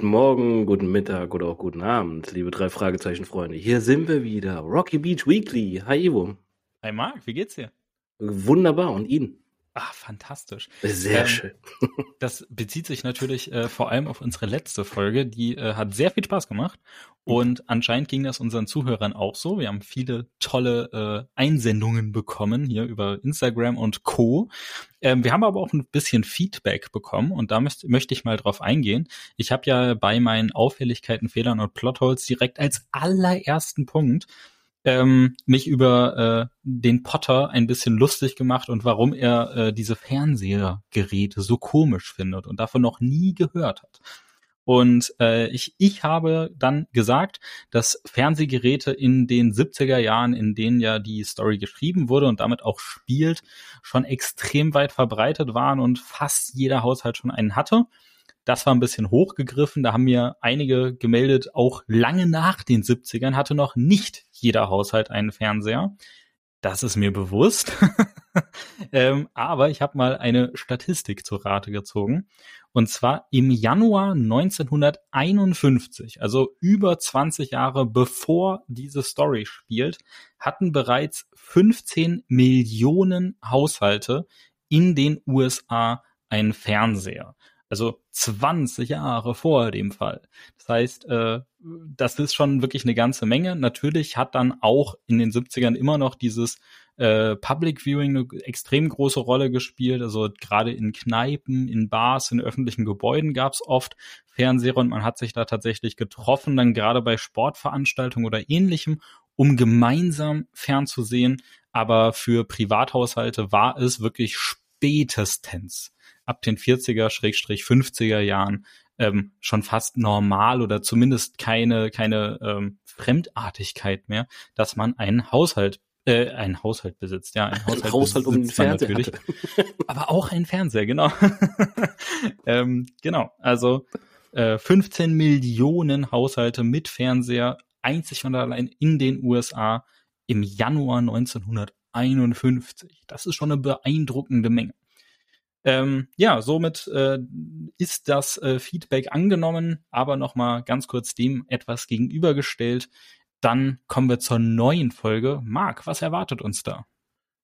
Guten Morgen, guten Mittag oder auch guten Abend, liebe drei Fragezeichen Freunde. Hier sind wir wieder. Rocky Beach Weekly. Hi Ivo. Hi Marc, wie geht's dir? Wunderbar. Und Ihnen? Ah, fantastisch. Sehr ähm, schön. das bezieht sich natürlich äh, vor allem auf unsere letzte Folge. Die äh, hat sehr viel Spaß gemacht. Und anscheinend ging das unseren Zuhörern auch so. Wir haben viele tolle äh, Einsendungen bekommen hier über Instagram und Co. Ähm, wir haben aber auch ein bisschen Feedback bekommen und da müsst, möchte ich mal drauf eingehen. Ich habe ja bei meinen Auffälligkeiten, Fehlern und Plotholes direkt als allerersten Punkt ähm, mich über äh, den Potter ein bisschen lustig gemacht und warum er äh, diese Fernsehgeräte so komisch findet und davon noch nie gehört hat. Und äh, ich, ich habe dann gesagt, dass Fernsehgeräte in den 70er Jahren, in denen ja die Story geschrieben wurde und damit auch spielt, schon extrem weit verbreitet waren und fast jeder Haushalt schon einen hatte. Das war ein bisschen hochgegriffen. Da haben mir einige gemeldet, auch lange nach den 70ern hatte noch nicht jeder Haushalt einen Fernseher. Das ist mir bewusst. ähm, aber ich habe mal eine Statistik zu Rate gezogen. Und zwar im Januar 1951, also über 20 Jahre bevor diese Story spielt, hatten bereits 15 Millionen Haushalte in den USA einen Fernseher. Also 20 Jahre vor dem Fall. Das heißt, äh, das ist schon wirklich eine ganze Menge. Natürlich hat dann auch in den 70ern immer noch dieses äh, Public Viewing eine extrem große Rolle gespielt. Also gerade in Kneipen, in Bars, in öffentlichen Gebäuden gab es oft Fernseher und man hat sich da tatsächlich getroffen, dann gerade bei Sportveranstaltungen oder ähnlichem, um gemeinsam fernzusehen. Aber für Privathaushalte war es wirklich spätestens ab den 40er, Schrägstrich 50er Jahren ähm, schon fast normal oder zumindest keine, keine ähm, Fremdartigkeit mehr, dass man einen Haushalt äh, einen Haushalt besitzt, ja, ein Haushalt, Haushalt um den Fernseher. natürlich, aber auch ein Fernseher, genau, ähm, genau, also äh, 15 Millionen Haushalte mit Fernseher, einzig und allein in den USA im Januar 1951. Das ist schon eine beeindruckende Menge. Ähm, ja, somit äh, ist das äh, Feedback angenommen, aber nochmal ganz kurz dem etwas gegenübergestellt. Dann kommen wir zur neuen Folge. Marc, was erwartet uns da?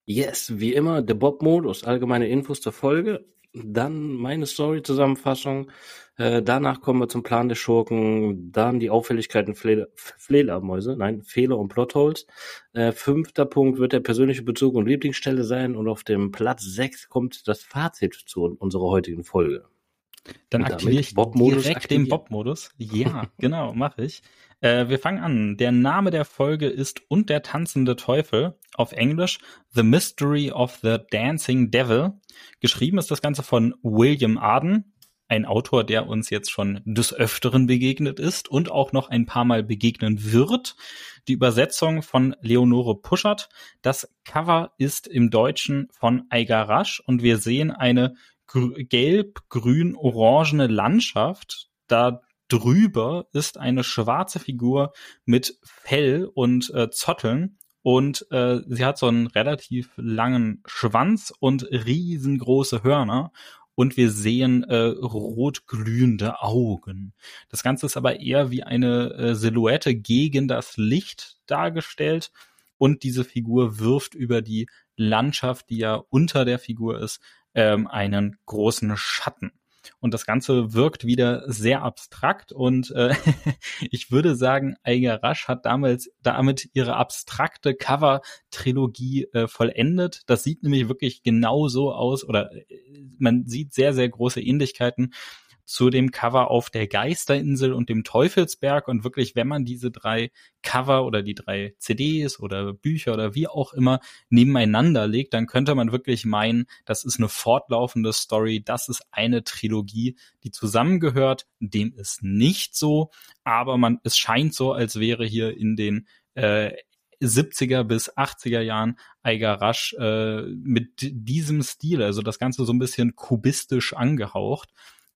Yes, wie immer, der Bob-Modus, allgemeine Infos zur Folge, dann meine Story-Zusammenfassung, äh, danach kommen wir zum Plan der Schurken, dann die Auffälligkeiten Fledermäuse, nein, Fehler und Plotholes. Äh, fünfter Punkt wird der persönliche Bezug und Lieblingsstelle sein und auf dem Platz sechs kommt das Fazit zu unserer heutigen Folge. Dann aktiviere ich Bob direkt aktivieren. den Bob-Modus. Ja, genau, mache ich. Äh, wir fangen an. Der Name der Folge ist Und der tanzende Teufel. Auf Englisch The Mystery of the Dancing Devil. Geschrieben ist das Ganze von William Arden ein Autor, der uns jetzt schon des Öfteren begegnet ist und auch noch ein paar Mal begegnen wird. Die Übersetzung von Leonore Puschert. Das Cover ist im Deutschen von Eiger Rasch und wir sehen eine gelb-grün-orangene Landschaft. Da drüber ist eine schwarze Figur mit Fell und äh, Zotteln und äh, sie hat so einen relativ langen Schwanz und riesengroße Hörner und wir sehen äh, rot glühende Augen. Das Ganze ist aber eher wie eine äh, Silhouette gegen das Licht dargestellt und diese Figur wirft über die Landschaft, die ja unter der Figur ist, ähm, einen großen Schatten. Und das Ganze wirkt wieder sehr abstrakt und äh, ich würde sagen, Eiger Rasch hat damals damit ihre abstrakte Cover-Trilogie äh, vollendet. Das sieht nämlich wirklich genau so aus oder äh, man sieht sehr, sehr große Ähnlichkeiten zu dem Cover auf der Geisterinsel und dem Teufelsberg. Und wirklich, wenn man diese drei Cover oder die drei CDs oder Bücher oder wie auch immer nebeneinander legt, dann könnte man wirklich meinen, das ist eine fortlaufende Story, das ist eine Trilogie, die zusammengehört. Dem ist nicht so, aber man, es scheint so, als wäre hier in den äh, 70er bis 80er Jahren Eiger Rasch äh, mit diesem Stil, also das Ganze so ein bisschen kubistisch angehaucht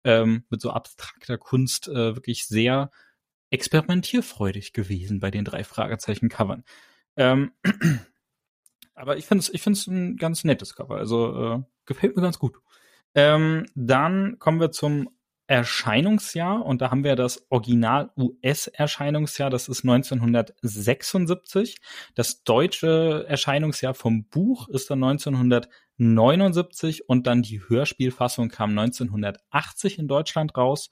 ähm, mit so abstrakter Kunst äh, wirklich sehr experimentierfreudig gewesen bei den drei Fragezeichen-Covern. Ähm, aber ich finde es ich find's ein ganz nettes Cover, also äh, gefällt mir ganz gut. Ähm, dann kommen wir zum Erscheinungsjahr und da haben wir das Original US-Erscheinungsjahr, das ist 1976. Das deutsche Erscheinungsjahr vom Buch ist dann 1979 und dann die Hörspielfassung kam 1980 in Deutschland raus.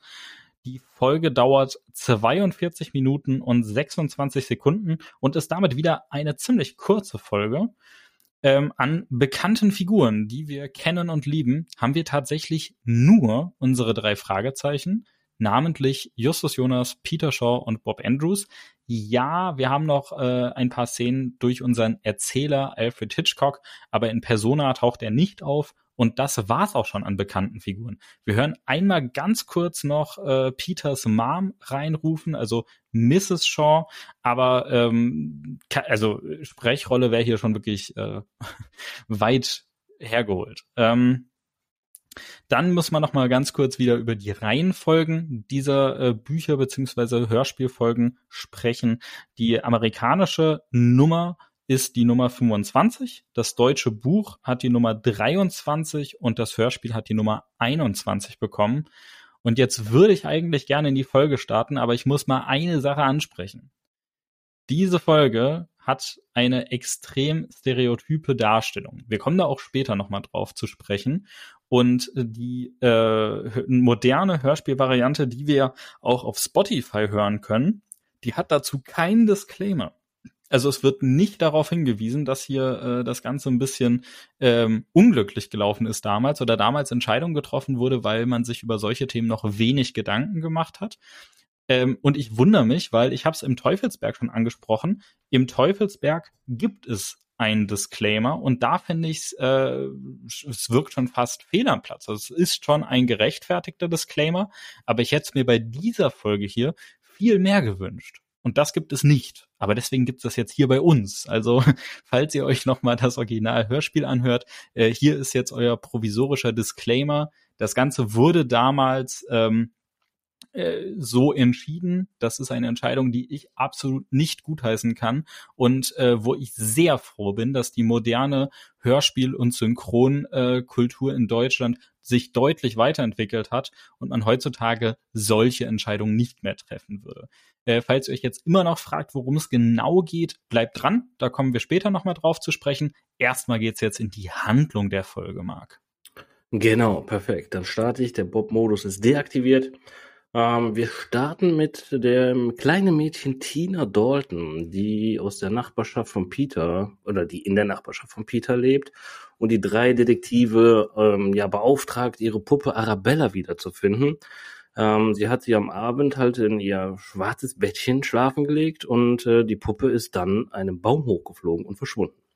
Die Folge dauert 42 Minuten und 26 Sekunden und ist damit wieder eine ziemlich kurze Folge ähm, an bekannten Figuren, die wir kennen und lieben, haben wir tatsächlich nur unsere drei Fragezeichen, namentlich Justus Jonas, Peter Shaw und Bob Andrews. Ja, wir haben noch äh, ein paar Szenen durch unseren Erzähler Alfred Hitchcock, aber in Persona taucht er nicht auf und das war's auch schon an bekannten Figuren. Wir hören einmal ganz kurz noch äh, Peters Mom reinrufen, also Mrs. Shaw, aber ähm, also Sprechrolle wäre hier schon wirklich äh, weit hergeholt. Ähm, dann muss man noch mal ganz kurz wieder über die Reihenfolgen dieser äh, Bücher beziehungsweise Hörspielfolgen sprechen. Die amerikanische Nummer ist die Nummer 25, das deutsche Buch hat die Nummer 23 und das Hörspiel hat die Nummer 21 bekommen. Und jetzt würde ich eigentlich gerne in die Folge starten, aber ich muss mal eine Sache ansprechen. Diese Folge hat eine extrem stereotype Darstellung. Wir kommen da auch später nochmal drauf zu sprechen. Und die äh, moderne Hörspielvariante, die wir auch auf Spotify hören können, die hat dazu keinen Disclaimer. Also es wird nicht darauf hingewiesen, dass hier äh, das Ganze ein bisschen ähm, unglücklich gelaufen ist damals oder damals Entscheidung getroffen wurde, weil man sich über solche Themen noch wenig Gedanken gemacht hat. Ähm, und ich wundere mich, weil ich habe es im Teufelsberg schon angesprochen. Im Teufelsberg gibt es einen Disclaimer und da finde ich äh, es wirkt schon fast fehl am Platz. Also es ist schon ein gerechtfertigter Disclaimer, aber ich hätte es mir bei dieser Folge hier viel mehr gewünscht. Und das gibt es nicht. Aber deswegen gibt es das jetzt hier bei uns. Also, falls ihr euch nochmal das Original-Hörspiel anhört, äh, hier ist jetzt euer provisorischer Disclaimer. Das Ganze wurde damals ähm, äh, so entschieden. Das ist eine Entscheidung, die ich absolut nicht gutheißen kann und äh, wo ich sehr froh bin, dass die moderne Hörspiel- und Synchronkultur äh, in Deutschland sich deutlich weiterentwickelt hat und man heutzutage solche Entscheidungen nicht mehr treffen würde. Äh, falls ihr euch jetzt immer noch fragt, worum es genau geht, bleibt dran. Da kommen wir später nochmal drauf zu sprechen. Erstmal geht's jetzt in die Handlung der Folge, Marc. Genau, perfekt. Dann starte ich. Der Bob-Modus ist deaktiviert. Ähm, wir starten mit dem kleinen Mädchen Tina Dalton, die aus der Nachbarschaft von Peter oder die in der Nachbarschaft von Peter lebt und die drei Detektive ähm, ja beauftragt, ihre Puppe Arabella wiederzufinden. Ähm, sie hat sie am Abend halt in ihr schwarzes Bettchen schlafen gelegt und äh, die Puppe ist dann einem Baum hochgeflogen und verschwunden.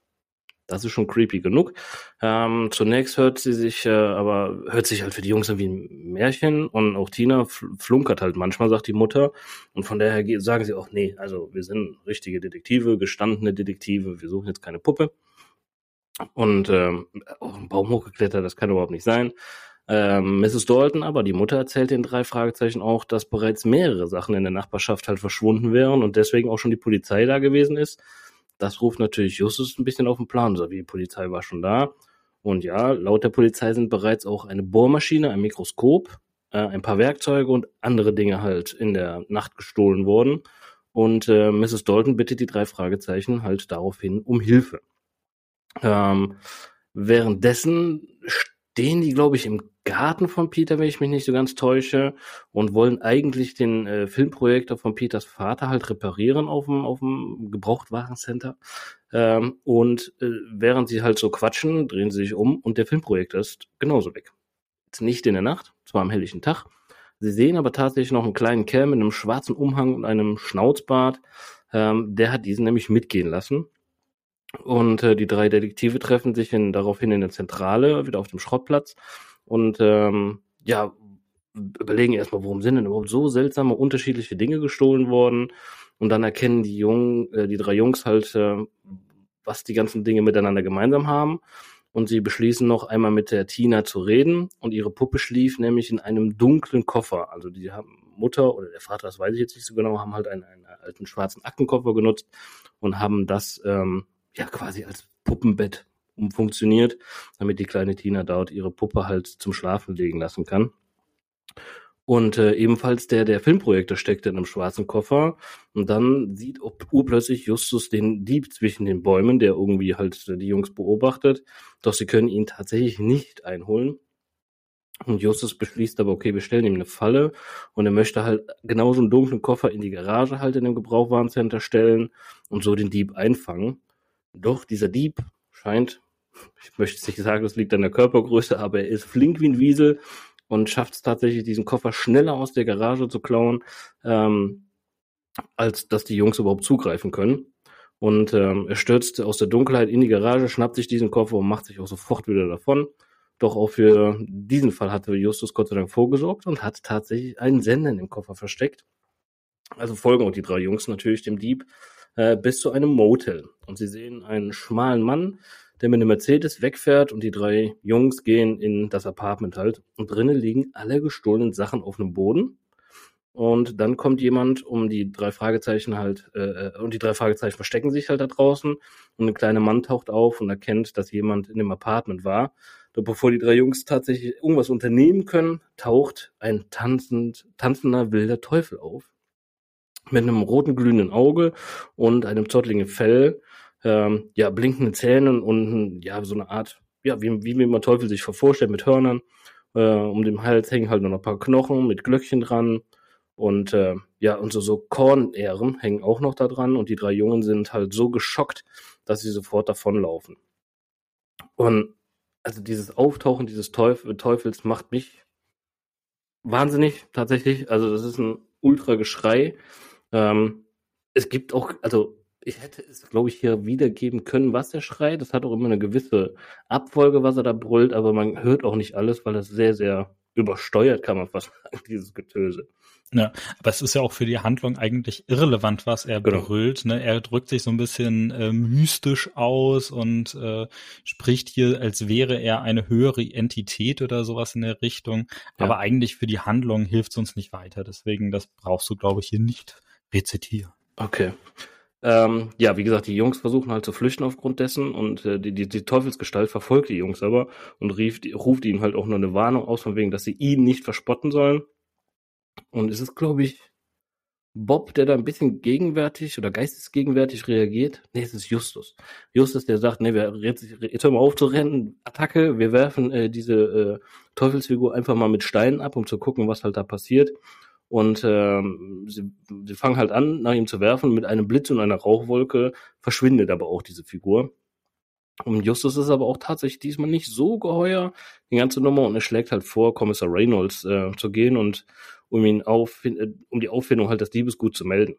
Das ist schon creepy genug. Ähm, zunächst hört sie sich, äh, aber hört sich halt für die Jungs wie ein Märchen und auch Tina flunkert halt manchmal, sagt die Mutter. Und von daher sagen sie auch, nee, also wir sind richtige Detektive, gestandene Detektive, wir suchen jetzt keine Puppe. Und ähm, auch ein Baum hochgeklettert, das kann überhaupt nicht sein. Ähm, Mrs. Dalton aber, die Mutter erzählt den drei Fragezeichen auch, dass bereits mehrere Sachen in der Nachbarschaft halt verschwunden wären und deswegen auch schon die Polizei da gewesen ist. Das ruft natürlich Justus ein bisschen auf den Plan, so wie die Polizei war schon da. Und ja, laut der Polizei sind bereits auch eine Bohrmaschine, ein Mikroskop, äh, ein paar Werkzeuge und andere Dinge halt in der Nacht gestohlen worden. Und äh, Mrs. Dalton bittet die drei Fragezeichen halt daraufhin um Hilfe. Ähm, währenddessen stehen die, glaube ich, im Garten von Peter, wenn ich mich nicht so ganz täusche, und wollen eigentlich den äh, Filmprojektor von Peters Vater halt reparieren auf dem, auf dem Gebrauchtwarencenter. Ähm, und äh, während sie halt so quatschen, drehen sie sich um und der Filmprojektor ist genauso weg. Jetzt nicht in der Nacht, zwar am helllichen Tag. Sie sehen aber tatsächlich noch einen kleinen Kerl mit einem schwarzen Umhang und einem Schnauzbart. Ähm, der hat diesen nämlich mitgehen lassen. Und äh, die drei Detektive treffen sich in, daraufhin in der Zentrale, wieder auf dem Schrottplatz und ähm, ja, überlegen erstmal, warum sind denn überhaupt so seltsame, unterschiedliche Dinge gestohlen worden? Und dann erkennen die Jungen, äh, die drei Jungs halt, äh, was die ganzen Dinge miteinander gemeinsam haben. Und sie beschließen noch einmal mit der Tina zu reden. Und ihre Puppe schlief nämlich in einem dunklen Koffer. Also die haben Mutter oder der Vater, das weiß ich jetzt nicht so genau, haben halt einen, einen alten schwarzen Aktenkoffer genutzt und haben das ähm, ja quasi als Puppenbett umfunktioniert, damit die kleine Tina dort ihre Puppe halt zum Schlafen legen lassen kann. Und äh, ebenfalls der, der Filmprojektor steckt in einem schwarzen Koffer. Und dann sieht urplötzlich Justus den Dieb zwischen den Bäumen, der irgendwie halt die Jungs beobachtet. Doch sie können ihn tatsächlich nicht einholen. Und Justus beschließt aber, okay, wir stellen ihm eine Falle. Und er möchte halt genauso einen dunklen Koffer in die Garage halt in dem Gebrauchwarencenter stellen und so den Dieb einfangen. Doch dieser Dieb scheint, ich möchte nicht sagen, das liegt an der Körpergröße, aber er ist flink wie ein Wiesel und schafft es tatsächlich, diesen Koffer schneller aus der Garage zu klauen, ähm, als dass die Jungs überhaupt zugreifen können. Und ähm, er stürzt aus der Dunkelheit in die Garage, schnappt sich diesen Koffer und macht sich auch sofort wieder davon. Doch auch für diesen Fall hatte Justus Gott sei Dank vorgesorgt und hat tatsächlich einen Sender in dem Koffer versteckt. Also folgen auch die drei Jungs natürlich dem Dieb äh, bis zu einem Motel. Und sie sehen einen schmalen Mann, der mit einem Mercedes wegfährt und die drei Jungs gehen in das Apartment halt. Und drinnen liegen alle gestohlenen Sachen auf einem Boden. Und dann kommt jemand, um die drei Fragezeichen halt, äh, äh, und die drei Fragezeichen verstecken sich halt da draußen. Und ein kleiner Mann taucht auf und erkennt, dass jemand in dem Apartment war. Doch bevor die drei Jungs tatsächlich irgendwas unternehmen können, taucht ein tanzend, tanzender wilder Teufel auf. Mit einem roten glühenden Auge und einem zottligen Fell ähm, ja, blinkende Zähnen und ja, so eine Art, ja, wie, wie man Teufel sich vorstellt, mit Hörnern. Äh, um den Hals hängen halt noch ein paar Knochen mit Glöckchen dran. Und äh, ja, und so, so Kornähren hängen auch noch da dran. Und die drei Jungen sind halt so geschockt, dass sie sofort davonlaufen. Und also dieses Auftauchen dieses Teuf Teufels macht mich wahnsinnig, tatsächlich. Also das ist ein Ultra-Geschrei. Ähm, es gibt auch, also ich hätte es, glaube ich, hier wiedergeben können, was er schreit. Das hat auch immer eine gewisse Abfolge, was er da brüllt, aber man hört auch nicht alles, weil das sehr, sehr übersteuert, kann man fast sagen, dieses Getöse. Ja, aber es ist ja auch für die Handlung eigentlich irrelevant, was er genau. brüllt. Ne? Er drückt sich so ein bisschen äh, mystisch aus und äh, spricht hier, als wäre er eine höhere Entität oder sowas in der Richtung. Ja. Aber eigentlich für die Handlung hilft es uns nicht weiter. Deswegen, das brauchst du, glaube ich, hier nicht rezitieren. Okay. Ähm, ja, wie gesagt, die Jungs versuchen halt zu flüchten aufgrund dessen und äh, die, die, die Teufelsgestalt verfolgt die Jungs aber und rief, ruft ihnen halt auch nur eine Warnung aus, von wegen, dass sie ihn nicht verspotten sollen. Und es ist, glaube ich, Bob, der da ein bisschen gegenwärtig oder geistesgegenwärtig reagiert. Nee, es ist Justus. Justus, der sagt, nee, wir jetzt, jetzt hören wir auf zu rennen, Attacke, wir werfen äh, diese äh, Teufelsfigur einfach mal mit Steinen ab, um zu gucken, was halt da passiert. Und ähm, sie, sie fangen halt an, nach ihm zu werfen. Mit einem Blitz und einer Rauchwolke verschwindet aber auch diese Figur. Und Justus ist aber auch tatsächlich diesmal nicht so geheuer, die ganze Nummer, und er schlägt halt vor, Kommissar Reynolds äh, zu gehen und um ihn auf, äh, um die Auffindung halt des Diebesgut zu melden.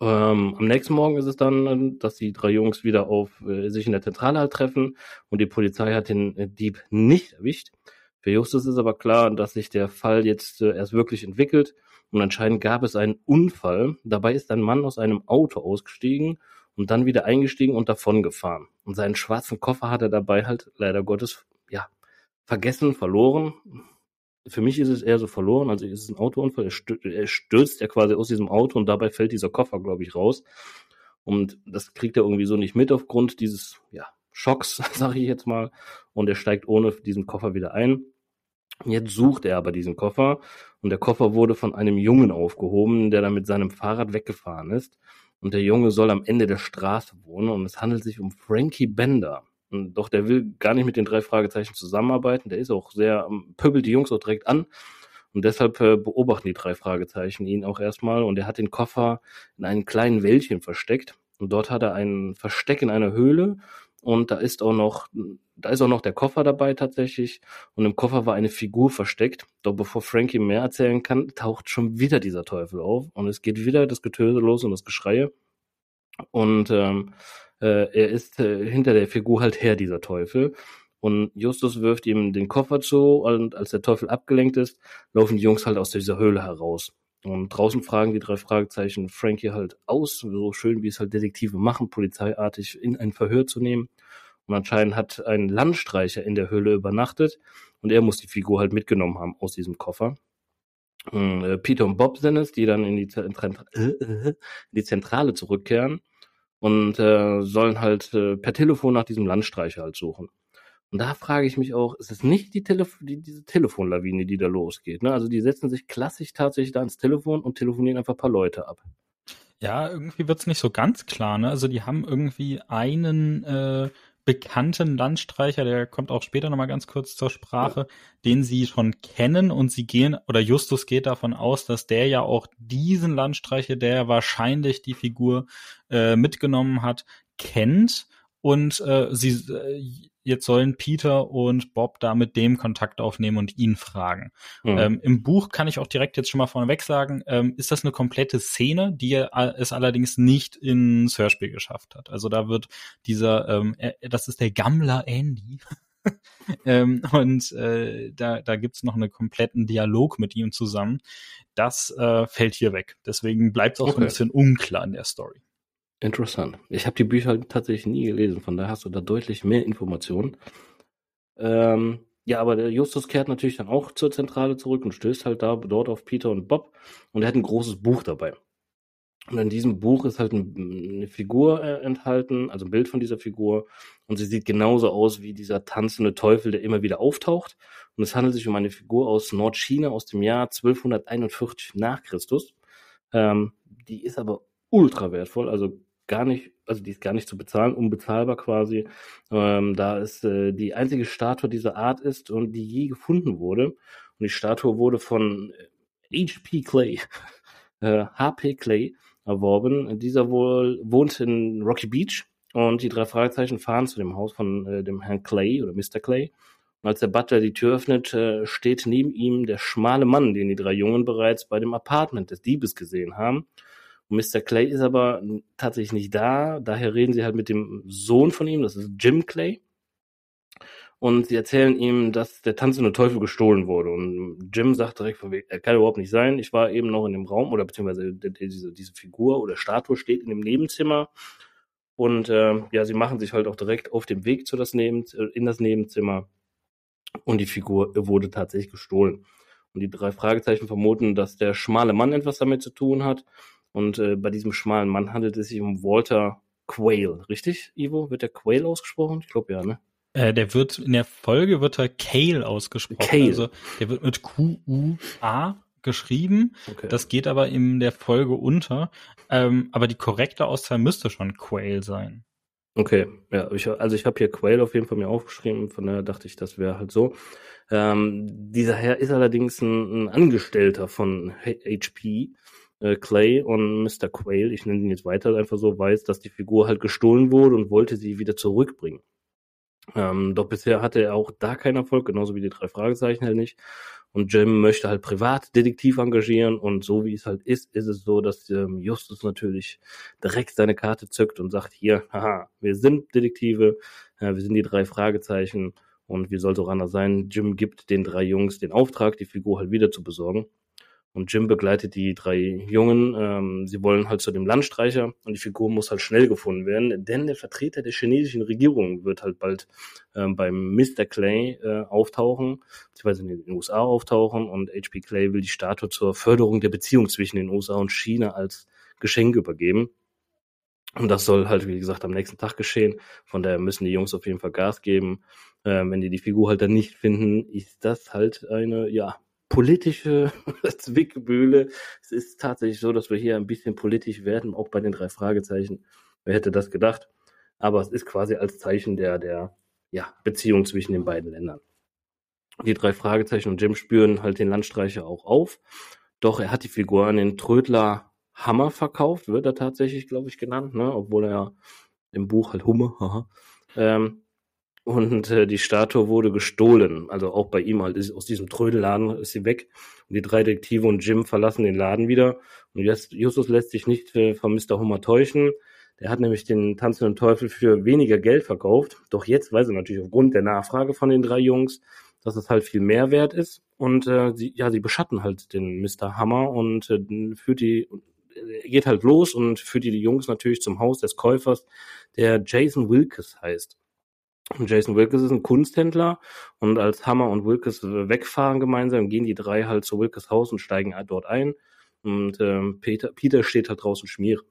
Ähm, am nächsten Morgen ist es dann, dass die drei Jungs wieder auf äh, sich in der Zentrale halt treffen und die Polizei hat den äh, Dieb nicht erwischt. Für Justus ist aber klar, dass sich der Fall jetzt äh, erst wirklich entwickelt und anscheinend gab es einen Unfall. Dabei ist ein Mann aus einem Auto ausgestiegen und dann wieder eingestiegen und davongefahren. Und seinen schwarzen Koffer hat er dabei halt leider Gottes, ja, vergessen, verloren. Für mich ist es eher so verloren, also ist es ein Autounfall. Er, stürzt, er stürzt ja quasi aus diesem Auto und dabei fällt dieser Koffer, glaube ich, raus. Und das kriegt er irgendwie so nicht mit aufgrund dieses, ja, Schocks, sage ich jetzt mal. Und er steigt ohne diesen Koffer wieder ein. Jetzt sucht er aber diesen Koffer und der Koffer wurde von einem Jungen aufgehoben, der dann mit seinem Fahrrad weggefahren ist. Und der Junge soll am Ende der Straße wohnen und es handelt sich um Frankie Bender. Und doch der will gar nicht mit den drei Fragezeichen zusammenarbeiten. Der ist auch sehr, ähm, pöbelt die Jungs auch direkt an. Und deshalb äh, beobachten die drei Fragezeichen ihn auch erstmal. Und er hat den Koffer in einem kleinen Wäldchen versteckt. Und dort hat er ein Versteck in einer Höhle und da ist auch noch, da ist auch noch der Koffer dabei tatsächlich. Und im Koffer war eine Figur versteckt. Doch bevor Frankie mehr erzählen kann, taucht schon wieder dieser Teufel auf. Und es geht wieder das Getöse los und das Geschreie. Und ähm, äh, er ist äh, hinter der Figur halt her, dieser Teufel. Und Justus wirft ihm den Koffer zu und als der Teufel abgelenkt ist, laufen die Jungs halt aus dieser Höhle heraus. Und draußen fragen die drei Fragezeichen Frankie halt aus, so schön wie es halt Detektive machen, polizeiartig in ein Verhör zu nehmen. Und anscheinend hat ein Landstreicher in der Höhle übernachtet und er muss die Figur halt mitgenommen haben aus diesem Koffer. Äh, Peter und Bob sind es, die dann in die, in die Zentrale zurückkehren und äh, sollen halt äh, per Telefon nach diesem Landstreicher halt suchen. Und da frage ich mich auch, ist es nicht die, Telef die diese Telefonlawine, die da losgeht? Ne? Also die setzen sich klassisch tatsächlich da ans Telefon und telefonieren einfach ein paar Leute ab. Ja, irgendwie wird's nicht so ganz klar. Ne? Also die haben irgendwie einen äh, bekannten Landstreicher, der kommt auch später nochmal ganz kurz zur Sprache, ja. den sie schon kennen und sie gehen, oder Justus geht davon aus, dass der ja auch diesen Landstreicher, der wahrscheinlich die Figur äh, mitgenommen hat, kennt und äh, sie äh, jetzt sollen Peter und Bob da mit dem Kontakt aufnehmen und ihn fragen. Mhm. Ähm, Im Buch kann ich auch direkt jetzt schon mal vorneweg sagen, ähm, ist das eine komplette Szene, die es allerdings nicht ins Hörspiel geschafft hat. Also da wird dieser, ähm, äh, das ist der Gammler Andy. ähm, und äh, da, da gibt's noch einen kompletten Dialog mit ihm zusammen. Das äh, fällt hier weg. Deswegen bleibt es auch okay. so ein bisschen unklar in der Story. Interessant. Ich habe die Bücher tatsächlich nie gelesen, von daher hast du da deutlich mehr Informationen. Ähm, ja, aber der Justus kehrt natürlich dann auch zur Zentrale zurück und stößt halt da dort auf Peter und Bob und er hat ein großes Buch dabei. Und in diesem Buch ist halt ein, eine Figur äh, enthalten, also ein Bild von dieser Figur. Und sie sieht genauso aus wie dieser tanzende Teufel, der immer wieder auftaucht. Und es handelt sich um eine Figur aus Nordchina aus dem Jahr 1241 nach Christus. Ähm, die ist aber ultra wertvoll, also gar nicht, also die ist gar nicht zu bezahlen, unbezahlbar quasi, ähm, da es äh, die einzige Statue dieser Art ist und die je gefunden wurde. Und die Statue wurde von H.P. Clay, äh, H.P. Clay erworben. Dieser wohl wohnt in Rocky Beach und die drei Fragezeichen fahren zu dem Haus von äh, dem Herrn Clay oder Mr. Clay. Und als der Butler die Tür öffnet, äh, steht neben ihm der schmale Mann, den die drei Jungen bereits bei dem Apartment des Diebes gesehen haben. Mr. Clay ist aber tatsächlich nicht da. Daher reden sie halt mit dem Sohn von ihm, das ist Jim Clay. Und sie erzählen ihm, dass der tanzende Teufel gestohlen wurde. Und Jim sagt direkt, er kann überhaupt nicht sein. Ich war eben noch in dem Raum, oder beziehungsweise diese, diese Figur oder Statue steht in dem Nebenzimmer. Und äh, ja, sie machen sich halt auch direkt auf dem Weg zu das Neben, in das Nebenzimmer. Und die Figur wurde tatsächlich gestohlen. Und die drei Fragezeichen vermuten, dass der schmale Mann etwas damit zu tun hat. Und äh, bei diesem schmalen Mann handelt es sich um Walter Quayle, richtig, Ivo? Wird der Quayle ausgesprochen? Ich glaube ja, ne? Äh, der wird in der Folge wird er Kale ausgesprochen. Kale. Also der wird mit Q-U-A geschrieben. Okay. Das geht aber in der Folge unter. Ähm, aber die korrekte Auszahl müsste schon Quail sein. Okay, ja, ich, also ich habe hier Quail auf jeden Fall mir aufgeschrieben, von daher dachte ich, das wäre halt so. Ähm, dieser Herr ist allerdings ein, ein Angestellter von HP äh, Clay und Mr. Quayle, ich nenne ihn jetzt weiter einfach so, weiß, dass die Figur halt gestohlen wurde und wollte sie wieder zurückbringen. Ähm, doch bisher hatte er auch da keinen Erfolg, genauso wie die drei Fragezeichen halt nicht. Und Jim möchte halt privat Detektiv engagieren und so wie es halt ist, ist es so, dass ähm, Justus natürlich direkt seine Karte zückt und sagt, hier, haha, wir sind Detektive, äh, wir sind die drei Fragezeichen und wie soll so anders sein? Jim gibt den drei Jungs den Auftrag, die Figur halt wieder zu besorgen. Und Jim begleitet die drei Jungen. Ähm, sie wollen halt zu dem Landstreicher und die Figur muss halt schnell gefunden werden, denn der Vertreter der chinesischen Regierung wird halt bald ähm, beim Mr. Clay äh, auftauchen, beziehungsweise in den USA auftauchen und H.P. Clay will die Statue zur Förderung der Beziehung zwischen den USA und China als Geschenk übergeben. Und das soll halt, wie gesagt, am nächsten Tag geschehen. Von daher müssen die Jungs auf jeden Fall Gas geben. Äh, wenn die die Figur halt dann nicht finden, ist das halt eine, ja, politische Zwickmühle. Es ist tatsächlich so, dass wir hier ein bisschen politisch werden, auch bei den drei Fragezeichen. Wer hätte das gedacht? Aber es ist quasi als Zeichen der, der ja, Beziehung zwischen den beiden Ländern. Die drei Fragezeichen und Jim spüren halt den Landstreicher auch auf. Doch er hat die Figur an den Trödler Hammer verkauft, wird er tatsächlich, glaube ich, genannt, ne? obwohl er im Buch halt Hummer, haha. Ähm, und äh, die Statue wurde gestohlen. Also auch bei ihm halt ist aus diesem Trödelladen ist sie weg. Und die drei Detektive und Jim verlassen den Laden wieder. Und jetzt, Justus lässt sich nicht äh, von Mr. Hummer täuschen. Der hat nämlich den tanzenden Teufel für weniger Geld verkauft. Doch jetzt weiß er natürlich aufgrund der Nachfrage von den drei Jungs, dass es halt viel mehr wert ist. Und äh, sie, ja, sie beschatten halt den Mr. Hammer und äh, führt die äh, geht halt los und führt die Jungs natürlich zum Haus des Käufers, der Jason Wilkes heißt. Jason Wilkes ist ein Kunsthändler und als Hammer und Wilkes wegfahren gemeinsam, gehen die drei halt zu Wilkes Haus und steigen dort ein. Und ähm, Peter, Peter steht halt draußen schmieren.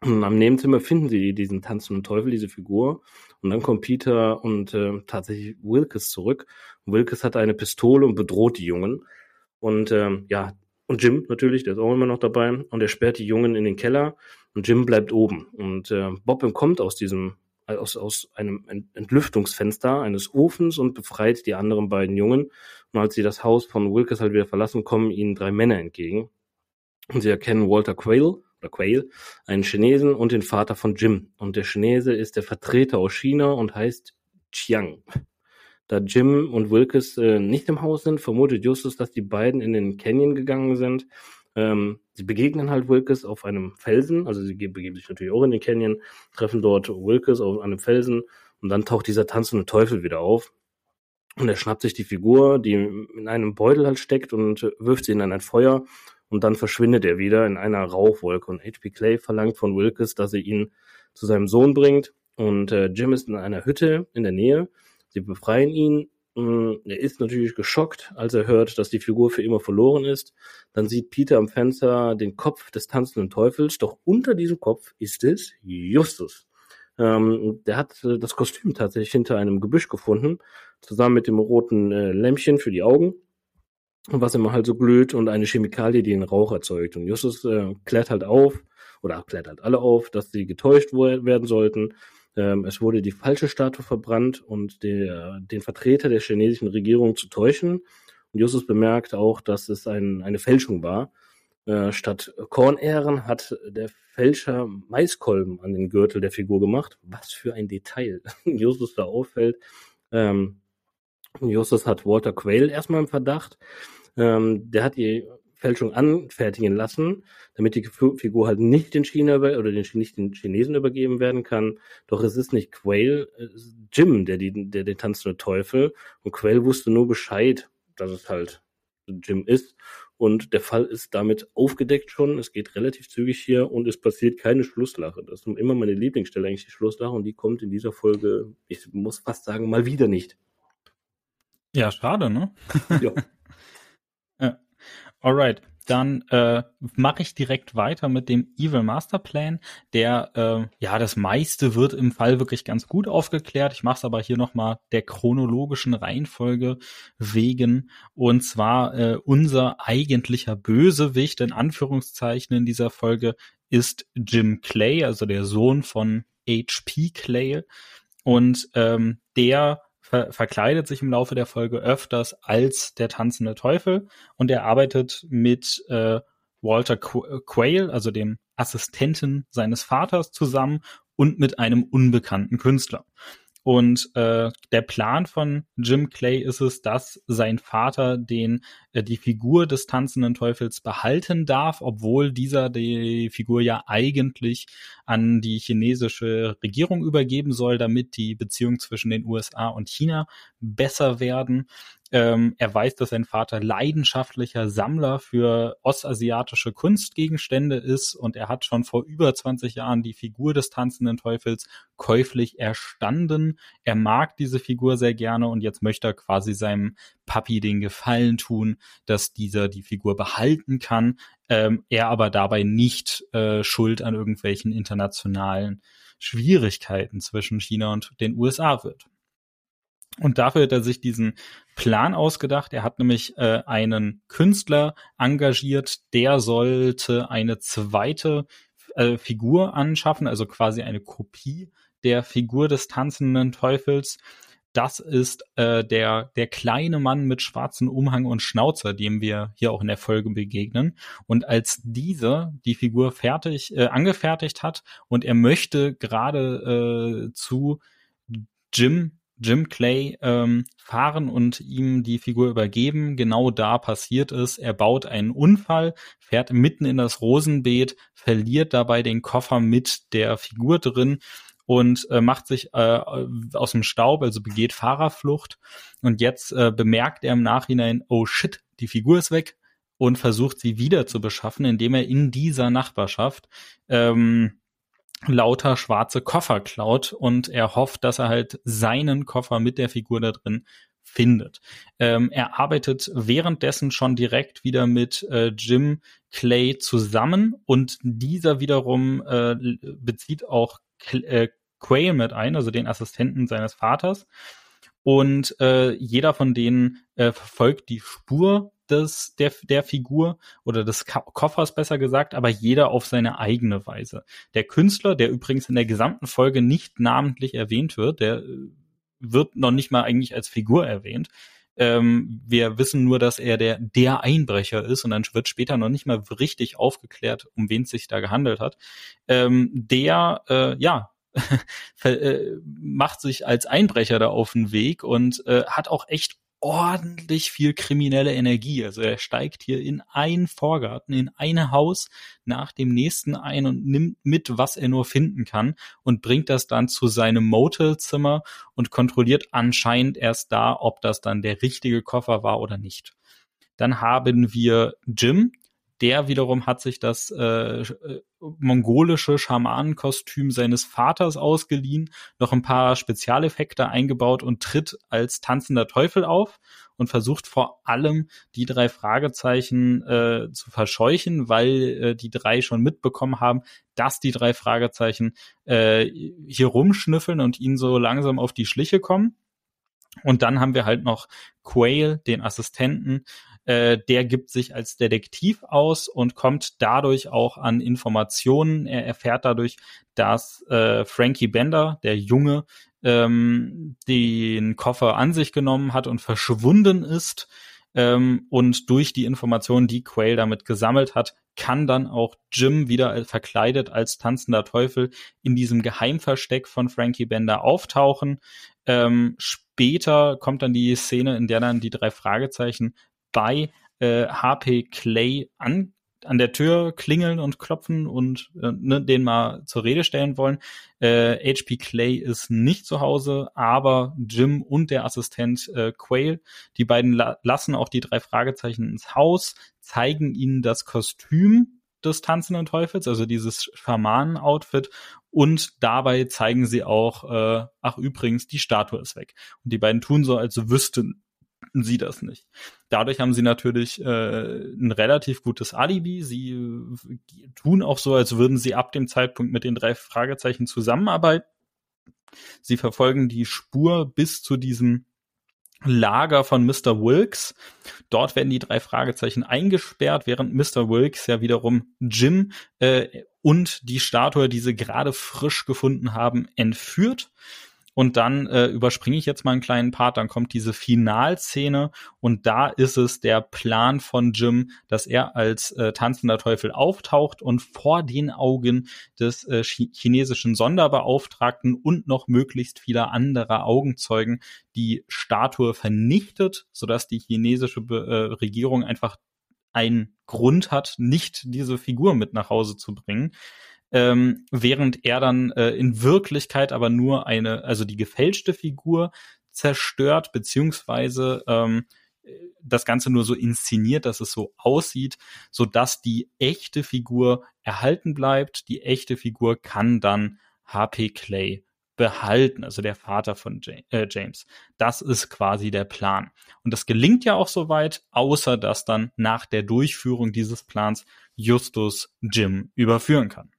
Und am Nebenzimmer finden sie diesen tanzenden Teufel, diese Figur. Und dann kommt Peter und äh, tatsächlich Wilkes zurück. Wilkes hat eine Pistole und bedroht die Jungen. Und ähm, ja, und Jim natürlich, der ist auch immer noch dabei. Und er sperrt die Jungen in den Keller und Jim bleibt oben. Und äh, Bob entkommt aus diesem, aus, aus einem Entlüftungsfenster eines Ofens und befreit die anderen beiden Jungen. Und als sie das Haus von Wilkes halt wieder verlassen, kommen ihnen drei Männer entgegen. Und sie erkennen Walter Quayle, oder Quayle, einen Chinesen und den Vater von Jim. Und der Chinese ist der Vertreter aus China und heißt Chiang. Da Jim und Wilkes äh, nicht im Haus sind, vermutet Justus, dass die beiden in den Canyon gegangen sind. Ähm, sie begegnen halt Wilkes auf einem Felsen, also sie begeben sich natürlich auch in den Canyon, treffen dort Wilkes auf einem Felsen und dann taucht dieser tanzende Teufel wieder auf. Und er schnappt sich die Figur, die in einem Beutel halt steckt und wirft sie in ein Feuer und dann verschwindet er wieder in einer Rauchwolke. Und H.P. Clay verlangt von Wilkes, dass er ihn zu seinem Sohn bringt. Und äh, Jim ist in einer Hütte in der Nähe. Sie befreien ihn. Mm, er ist natürlich geschockt, als er hört, dass die Figur für immer verloren ist. Dann sieht Peter am Fenster den Kopf des tanzenden Teufels, doch unter diesem Kopf ist es Justus. Ähm, der hat äh, das Kostüm tatsächlich hinter einem Gebüsch gefunden, zusammen mit dem roten äh, Lämpchen für die Augen was immer halt so glüht und eine Chemikalie, die den Rauch erzeugt. Und Justus äh, klärt halt auf, oder klärt halt alle auf, dass sie getäuscht werden sollten. Ähm, es wurde die falsche Statue verbrannt und der, den Vertreter der chinesischen Regierung zu täuschen. Und Justus bemerkt auch, dass es ein, eine Fälschung war. Äh, statt Kornähren hat der Fälscher Maiskolben an den Gürtel der Figur gemacht. Was für ein Detail Justus da auffällt. Ähm, Justus hat Walter Quayle erstmal im Verdacht. Ähm, der hat die Fälschung anfertigen lassen, damit die Figur halt nicht in China über oder den, nicht den Chinesen übergeben werden kann. Doch es ist nicht Quayle, es ist Jim, der, die, der den tanzende Teufel. Und Quayle wusste nur Bescheid, dass es halt Jim ist. Und der Fall ist damit aufgedeckt schon. Es geht relativ zügig hier und es passiert keine Schlusslache. Das ist immer meine Lieblingsstelle eigentlich, die Schlusslache. Und die kommt in dieser Folge, ich muss fast sagen, mal wieder nicht. Ja, schade, ne? ja. Alright, dann äh, mache ich direkt weiter mit dem Evil Master Plan. Der, äh, ja, das meiste wird im Fall wirklich ganz gut aufgeklärt. Ich mache es aber hier nochmal der chronologischen Reihenfolge wegen. Und zwar äh, unser eigentlicher Bösewicht in Anführungszeichen in dieser Folge ist Jim Clay, also der Sohn von H.P. Clay. Und ähm, der ver verkleidet sich im Laufe der Folge öfters als der tanzende Teufel und er arbeitet mit äh, Walter Qu äh, Quayle, also dem Assistenten seines Vaters, zusammen und mit einem unbekannten Künstler. Und äh, der Plan von Jim Clay ist es, dass sein Vater den äh, die Figur des tanzenden Teufels behalten darf, obwohl dieser die Figur ja eigentlich an die chinesische Regierung übergeben soll, damit die Beziehungen zwischen den USA und China besser werden. Ähm, er weiß, dass sein Vater leidenschaftlicher Sammler für ostasiatische Kunstgegenstände ist und er hat schon vor über 20 Jahren die Figur des tanzenden Teufels käuflich erstanden. Er mag diese Figur sehr gerne und jetzt möchte er quasi seinem Papi den Gefallen tun, dass dieser die Figur behalten kann, ähm, er aber dabei nicht äh, schuld an irgendwelchen internationalen Schwierigkeiten zwischen China und den USA wird. Und dafür hat er sich diesen Plan ausgedacht. Er hat nämlich äh, einen Künstler engagiert, der sollte eine zweite äh, Figur anschaffen, also quasi eine Kopie der Figur des tanzenden Teufels. Das ist äh, der, der kleine Mann mit schwarzem Umhang und Schnauzer, dem wir hier auch in der Folge begegnen. Und als dieser die Figur fertig, äh, angefertigt hat und er möchte gerade äh, zu Jim Jim Clay ähm, fahren und ihm die Figur übergeben. Genau da passiert es. Er baut einen Unfall, fährt mitten in das Rosenbeet, verliert dabei den Koffer mit der Figur drin und äh, macht sich äh, aus dem Staub, also begeht Fahrerflucht. Und jetzt äh, bemerkt er im Nachhinein, oh shit, die Figur ist weg und versucht sie wieder zu beschaffen, indem er in dieser Nachbarschaft ähm, lauter schwarze Koffer klaut und er hofft, dass er halt seinen Koffer mit der Figur da drin findet. Ähm, er arbeitet währenddessen schon direkt wieder mit äh, Jim Clay zusammen und dieser wiederum äh, bezieht auch äh, Quayle mit ein, also den Assistenten seines Vaters. Und äh, jeder von denen äh, verfolgt die Spur des, der, der Figur oder des Koffers besser gesagt, aber jeder auf seine eigene Weise. Der Künstler, der übrigens in der gesamten Folge nicht namentlich erwähnt wird, der äh, wird noch nicht mal eigentlich als Figur erwähnt. Ähm, wir wissen nur, dass er der, der Einbrecher ist und dann wird später noch nicht mal richtig aufgeklärt, um wen es sich da gehandelt hat. Ähm, der, äh, ja, äh, macht sich als Einbrecher da auf den Weg und äh, hat auch echt ordentlich viel kriminelle Energie. Also er steigt hier in einen Vorgarten, in ein Haus nach dem nächsten ein und nimmt mit, was er nur finden kann und bringt das dann zu seinem Motelzimmer und kontrolliert anscheinend erst da, ob das dann der richtige Koffer war oder nicht. Dann haben wir Jim, der wiederum hat sich das äh, äh, mongolische Schamanenkostüm seines Vaters ausgeliehen, noch ein paar Spezialeffekte eingebaut und tritt als tanzender Teufel auf und versucht vor allem die drei Fragezeichen äh, zu verscheuchen, weil äh, die drei schon mitbekommen haben, dass die drei Fragezeichen äh, hier rumschnüffeln und ihnen so langsam auf die Schliche kommen. Und dann haben wir halt noch Quail, den Assistenten, äh, der gibt sich als Detektiv aus und kommt dadurch auch an Informationen. Er erfährt dadurch, dass äh, Frankie Bender, der Junge, ähm, den Koffer an sich genommen hat und verschwunden ist. Ähm, und durch die Informationen, die Quail damit gesammelt hat, kann dann auch Jim wieder verkleidet als tanzender Teufel in diesem Geheimversteck von Frankie Bender auftauchen. Ähm, später kommt dann die Szene, in der dann die drei Fragezeichen bei äh, HP Clay an, an der Tür klingeln und klopfen und äh, ne, den mal zur Rede stellen wollen. Äh, HP Clay ist nicht zu Hause, aber Jim und der Assistent äh, Quail, die beiden la lassen auch die drei Fragezeichen ins Haus, zeigen ihnen das Kostüm des tanzenden Teufels, also dieses Schamanen-Outfit und dabei zeigen sie auch, äh, ach übrigens, die Statue ist weg. Und die beiden tun so, als wüssten sie das nicht. Dadurch haben sie natürlich äh, ein relativ gutes Alibi. Sie äh, tun auch so, als würden sie ab dem Zeitpunkt mit den drei Fragezeichen zusammenarbeiten. Sie verfolgen die Spur bis zu diesem Lager von Mr. Wilkes. Dort werden die drei Fragezeichen eingesperrt, während Mr. Wilkes ja wiederum Jim äh, und die Statue, die sie gerade frisch gefunden haben, entführt. Und dann äh, überspringe ich jetzt mal einen kleinen Part, dann kommt diese Finalszene und da ist es der Plan von Jim, dass er als äh, tanzender Teufel auftaucht und vor den Augen des äh, chinesischen Sonderbeauftragten und noch möglichst vieler anderer Augenzeugen die Statue vernichtet, sodass die chinesische äh, Regierung einfach einen Grund hat, nicht diese Figur mit nach Hause zu bringen ähm, während er dann äh, in Wirklichkeit aber nur eine, also die gefälschte Figur zerstört, beziehungsweise ähm, das Ganze nur so inszeniert, dass es so aussieht, so dass die echte Figur erhalten bleibt. Die echte Figur kann dann HP Clay behalten, also der Vater von äh, James. Das ist quasi der Plan. Und das gelingt ja auch soweit, außer dass dann nach der Durchführung dieses Plans Justus Jim überführen kann.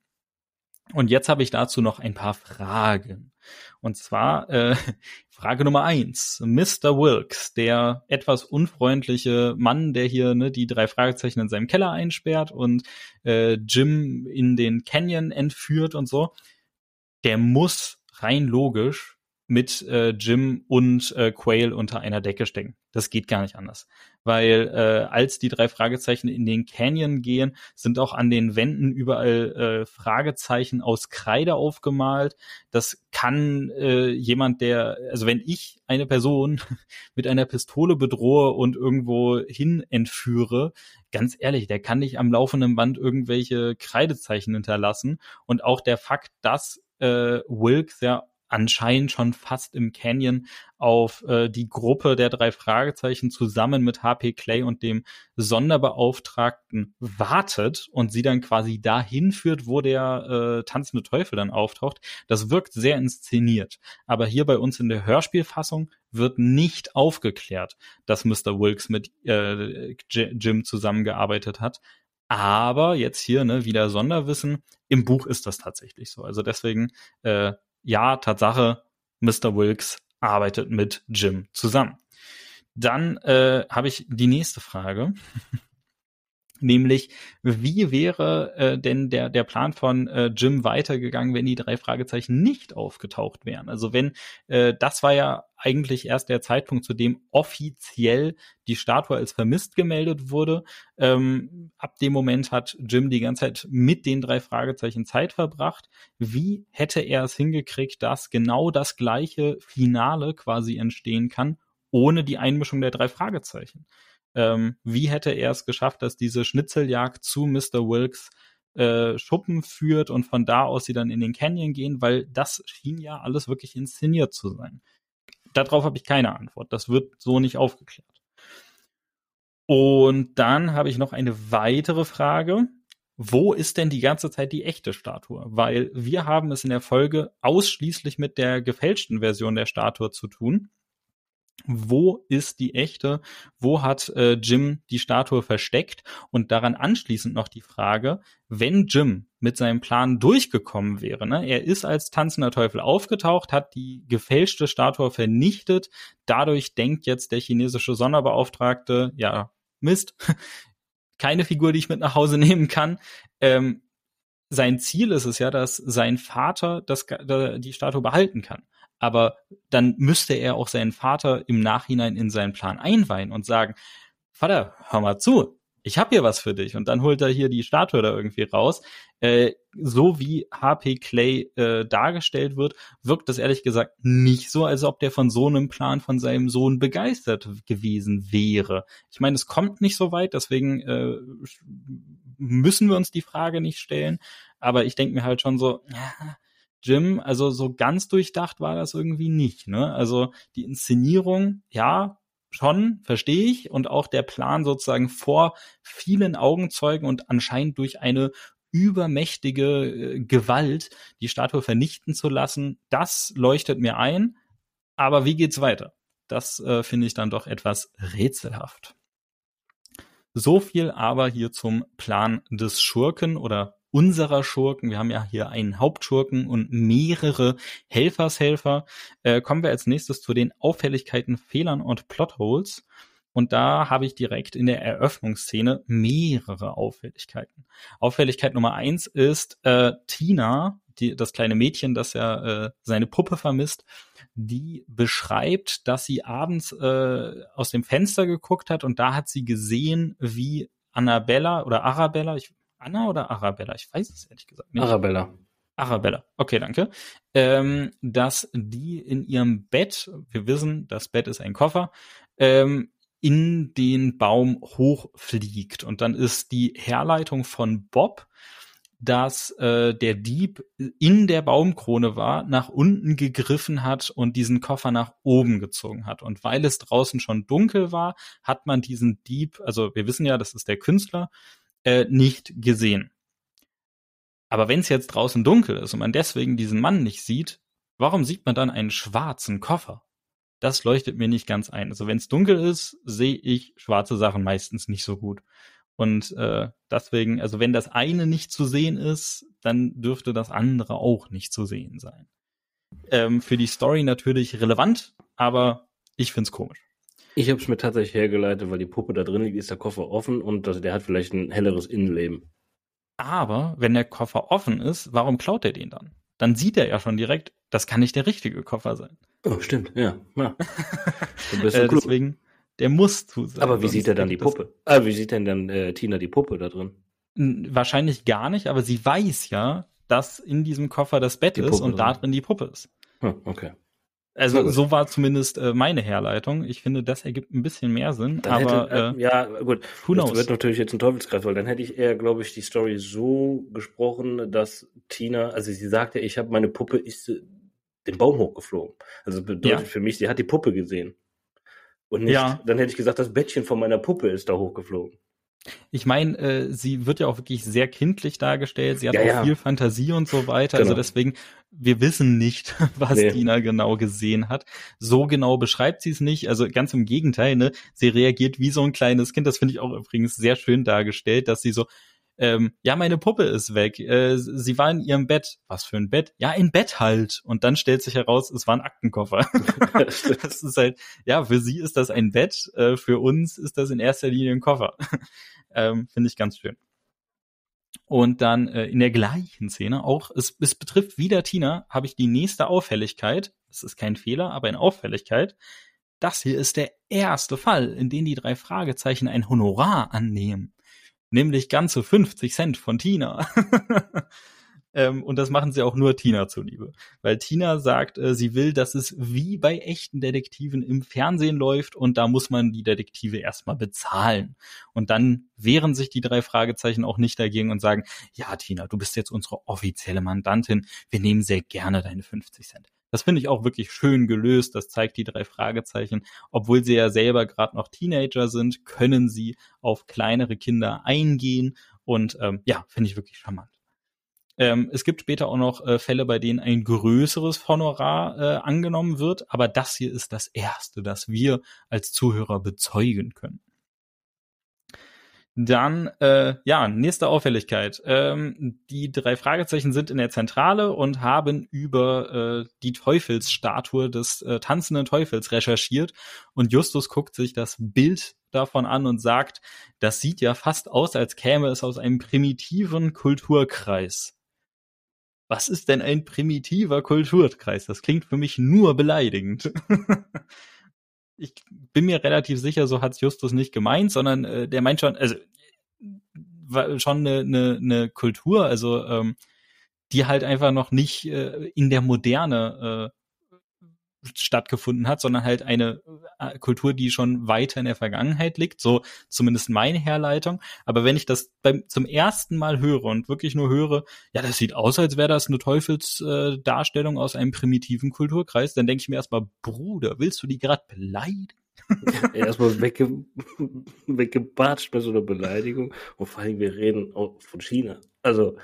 Und jetzt habe ich dazu noch ein paar Fragen. Und zwar äh, Frage Nummer eins. Mr. Wilkes, der etwas unfreundliche Mann, der hier ne, die drei Fragezeichen in seinem Keller einsperrt und äh, Jim in den Canyon entführt und so, der muss rein logisch mit äh, Jim und äh, Quail unter einer Decke stecken. Das geht gar nicht anders. Weil äh, als die drei Fragezeichen in den Canyon gehen, sind auch an den Wänden überall äh, Fragezeichen aus Kreide aufgemalt. Das kann äh, jemand, der, also wenn ich eine Person mit einer Pistole bedrohe und irgendwo hin entführe, ganz ehrlich, der kann nicht am laufenden Band irgendwelche Kreidezeichen hinterlassen. Und auch der Fakt, dass äh, Wilkes ja anscheinend schon fast im Canyon auf äh, die Gruppe der drei Fragezeichen zusammen mit HP Clay und dem Sonderbeauftragten wartet und sie dann quasi dahin führt, wo der äh, tanzende Teufel dann auftaucht. Das wirkt sehr inszeniert. Aber hier bei uns in der Hörspielfassung wird nicht aufgeklärt, dass Mr. Wilkes mit äh, Jim zusammengearbeitet hat. Aber jetzt hier ne, wieder Sonderwissen. Im Buch ist das tatsächlich so. Also deswegen, äh, ja, Tatsache, Mr. Wilkes arbeitet mit Jim zusammen. Dann äh, habe ich die nächste Frage. Nämlich, wie wäre äh, denn der, der Plan von äh, Jim weitergegangen, wenn die drei Fragezeichen nicht aufgetaucht wären? Also wenn, äh, das war ja eigentlich erst der Zeitpunkt, zu dem offiziell die Statue als vermisst gemeldet wurde. Ähm, ab dem Moment hat Jim die ganze Zeit mit den drei Fragezeichen Zeit verbracht. Wie hätte er es hingekriegt, dass genau das gleiche Finale quasi entstehen kann, ohne die Einmischung der drei Fragezeichen? Ähm, wie hätte er es geschafft, dass diese Schnitzeljagd zu Mr. Wilkes äh, Schuppen führt und von da aus sie dann in den Canyon gehen, weil das schien ja alles wirklich inszeniert zu sein. Darauf habe ich keine Antwort. Das wird so nicht aufgeklärt. Und dann habe ich noch eine weitere Frage. Wo ist denn die ganze Zeit die echte Statue? Weil wir haben es in der Folge ausschließlich mit der gefälschten Version der Statue zu tun wo ist die echte, wo hat äh, Jim die Statue versteckt und daran anschließend noch die Frage, wenn Jim mit seinem Plan durchgekommen wäre, ne? er ist als tanzender Teufel aufgetaucht, hat die gefälschte Statue vernichtet, dadurch denkt jetzt der chinesische Sonderbeauftragte, ja, Mist, keine Figur, die ich mit nach Hause nehmen kann, ähm, sein Ziel ist es ja, dass sein Vater das, die Statue behalten kann. Aber dann müsste er auch seinen Vater im Nachhinein in seinen Plan einweihen und sagen, Vater, hör mal zu, ich habe hier was für dich. Und dann holt er hier die Statue da irgendwie raus. Äh, so wie HP Clay äh, dargestellt wird, wirkt das ehrlich gesagt nicht so, als ob der von so einem Plan von seinem Sohn begeistert gewesen wäre. Ich meine, es kommt nicht so weit, deswegen äh, müssen wir uns die Frage nicht stellen. Aber ich denke mir halt schon so, ja, Jim, also so ganz durchdacht war das irgendwie nicht. Ne? Also die Inszenierung, ja, schon, verstehe ich. Und auch der Plan sozusagen vor vielen Augenzeugen und anscheinend durch eine übermächtige äh, Gewalt die Statue vernichten zu lassen, das leuchtet mir ein. Aber wie geht's weiter? Das äh, finde ich dann doch etwas rätselhaft. So viel aber hier zum Plan des Schurken oder unserer Schurken. Wir haben ja hier einen Hauptschurken und mehrere Helfershelfer. Äh, kommen wir als nächstes zu den Auffälligkeiten, Fehlern und Plotholes. Und da habe ich direkt in der Eröffnungsszene mehrere Auffälligkeiten. Auffälligkeit Nummer eins ist äh, Tina, die, das kleine Mädchen, das ja äh, seine Puppe vermisst, die beschreibt, dass sie abends äh, aus dem Fenster geguckt hat und da hat sie gesehen, wie Annabella oder Arabella, ich Anna oder Arabella? Ich weiß es ehrlich gesagt nicht. Arabella. Arabella, okay, danke. Ähm, dass die in ihrem Bett, wir wissen, das Bett ist ein Koffer, ähm, in den Baum hochfliegt. Und dann ist die Herleitung von Bob, dass äh, der Dieb in der Baumkrone war, nach unten gegriffen hat und diesen Koffer nach oben gezogen hat. Und weil es draußen schon dunkel war, hat man diesen Dieb, also wir wissen ja, das ist der Künstler, äh, nicht gesehen. Aber wenn es jetzt draußen dunkel ist und man deswegen diesen Mann nicht sieht, warum sieht man dann einen schwarzen Koffer? Das leuchtet mir nicht ganz ein. Also wenn es dunkel ist, sehe ich schwarze Sachen meistens nicht so gut. Und äh, deswegen, also wenn das eine nicht zu sehen ist, dann dürfte das andere auch nicht zu sehen sein. Ähm, für die Story natürlich relevant, aber ich find's komisch. Ich habe es mir tatsächlich hergeleitet, weil die Puppe da drin liegt, ist der Koffer offen und das, der hat vielleicht ein helleres Innenleben. Aber wenn der Koffer offen ist, warum klaut er den dann? Dann sieht er ja schon direkt, das kann nicht der richtige Koffer sein. Oh, stimmt, ja. ja. Äh, deswegen, der muss zu sein. Aber wie sieht er dann die Puppe? Ah, wie sieht denn dann äh, Tina die Puppe da drin? Wahrscheinlich gar nicht, aber sie weiß ja, dass in diesem Koffer das Bett ist und da drin die Puppe ist. Hm, okay. Also so war zumindest äh, meine Herleitung. Ich finde, das ergibt ein bisschen mehr Sinn. Dann aber hätte, äh, ja, gut. Das wird natürlich jetzt ein Teufelskreis, weil dann hätte ich eher, glaube ich, die Story so gesprochen, dass Tina, also sie sagte, ich habe meine Puppe ist den Baum hochgeflogen. Also bedeutet ja. für mich, sie hat die Puppe gesehen. Und nicht, ja. dann hätte ich gesagt, das Bettchen von meiner Puppe ist da hochgeflogen. Ich meine, äh, sie wird ja auch wirklich sehr kindlich dargestellt. Sie hat ja, auch ja. viel Fantasie und so weiter. Also genau. Also deswegen, wir wissen nicht, was nee. Dina genau gesehen hat. So genau beschreibt sie es nicht. Also ganz im Gegenteil, ne? Sie reagiert wie so ein kleines Kind. Das finde ich auch übrigens sehr schön dargestellt, dass sie so, ähm, ja, meine Puppe ist weg. Äh, sie war in ihrem Bett. Was für ein Bett? Ja, ein Bett halt. Und dann stellt sich heraus, es war ein Aktenkoffer. das ist halt, ja, für sie ist das ein Bett, äh, für uns ist das in erster Linie ein Koffer. ähm, Finde ich ganz schön. Und dann äh, in der gleichen Szene, auch es, es betrifft wieder Tina, habe ich die nächste Auffälligkeit. Es ist kein Fehler, aber eine Auffälligkeit. Das hier ist der erste Fall, in dem die drei Fragezeichen ein Honorar annehmen nämlich ganze 50 Cent von Tina. ähm, und das machen sie auch nur Tina zuliebe. Weil Tina sagt, äh, sie will, dass es wie bei echten Detektiven im Fernsehen läuft und da muss man die Detektive erstmal bezahlen. Und dann wehren sich die drei Fragezeichen auch nicht dagegen und sagen, ja, Tina, du bist jetzt unsere offizielle Mandantin, wir nehmen sehr gerne deine 50 Cent. Das finde ich auch wirklich schön gelöst. Das zeigt die drei Fragezeichen. Obwohl sie ja selber gerade noch Teenager sind, können sie auf kleinere Kinder eingehen. Und ähm, ja, finde ich wirklich charmant. Ähm, es gibt später auch noch äh, Fälle, bei denen ein größeres Honorar äh, angenommen wird. Aber das hier ist das erste, das wir als Zuhörer bezeugen können. Dann, äh, ja, nächste Auffälligkeit. Ähm, die drei Fragezeichen sind in der Zentrale und haben über äh, die Teufelsstatue des äh, tanzenden Teufels recherchiert. Und Justus guckt sich das Bild davon an und sagt, das sieht ja fast aus, als käme es aus einem primitiven Kulturkreis. Was ist denn ein primitiver Kulturkreis? Das klingt für mich nur beleidigend. ich bin mir relativ sicher, so hat's Justus nicht gemeint, sondern äh, der meint schon, also schon eine, eine, eine Kultur, also ähm, die halt einfach noch nicht äh, in der Moderne äh, stattgefunden hat, sondern halt eine äh, Kultur, die schon weiter in der Vergangenheit liegt, so zumindest meine Herleitung. Aber wenn ich das beim zum ersten Mal höre und wirklich nur höre, ja, das sieht aus, als wäre das eine Teufelsdarstellung äh, aus einem primitiven Kulturkreis, dann denke ich mir erstmal, Bruder, willst du die gerade beleidigen? erstmal wegge weggebatscht bei so einer Beleidigung und vor allem wir reden auch von China. Also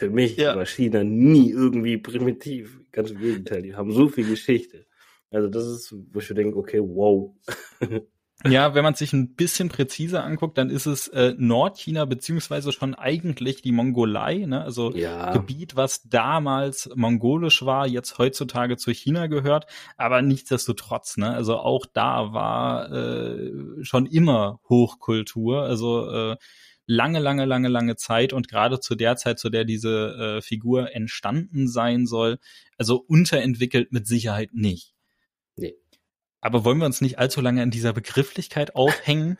für mich ja. war China nie irgendwie primitiv. Ganz im Gegenteil, die haben so viel Geschichte. Also das ist, wo ich denke, okay, wow. Ja, wenn man sich ein bisschen präziser anguckt, dann ist es äh, Nordchina beziehungsweise schon eigentlich die Mongolei, ne? also ja. Gebiet, was damals mongolisch war, jetzt heutzutage zu China gehört, aber nichtsdestotrotz, ne? also auch da war äh, schon immer Hochkultur, also äh, lange, lange, lange, lange Zeit und gerade zu der Zeit, zu der diese äh, Figur entstanden sein soll, also unterentwickelt mit Sicherheit nicht. Nee. Aber wollen wir uns nicht allzu lange in dieser Begrifflichkeit aufhängen?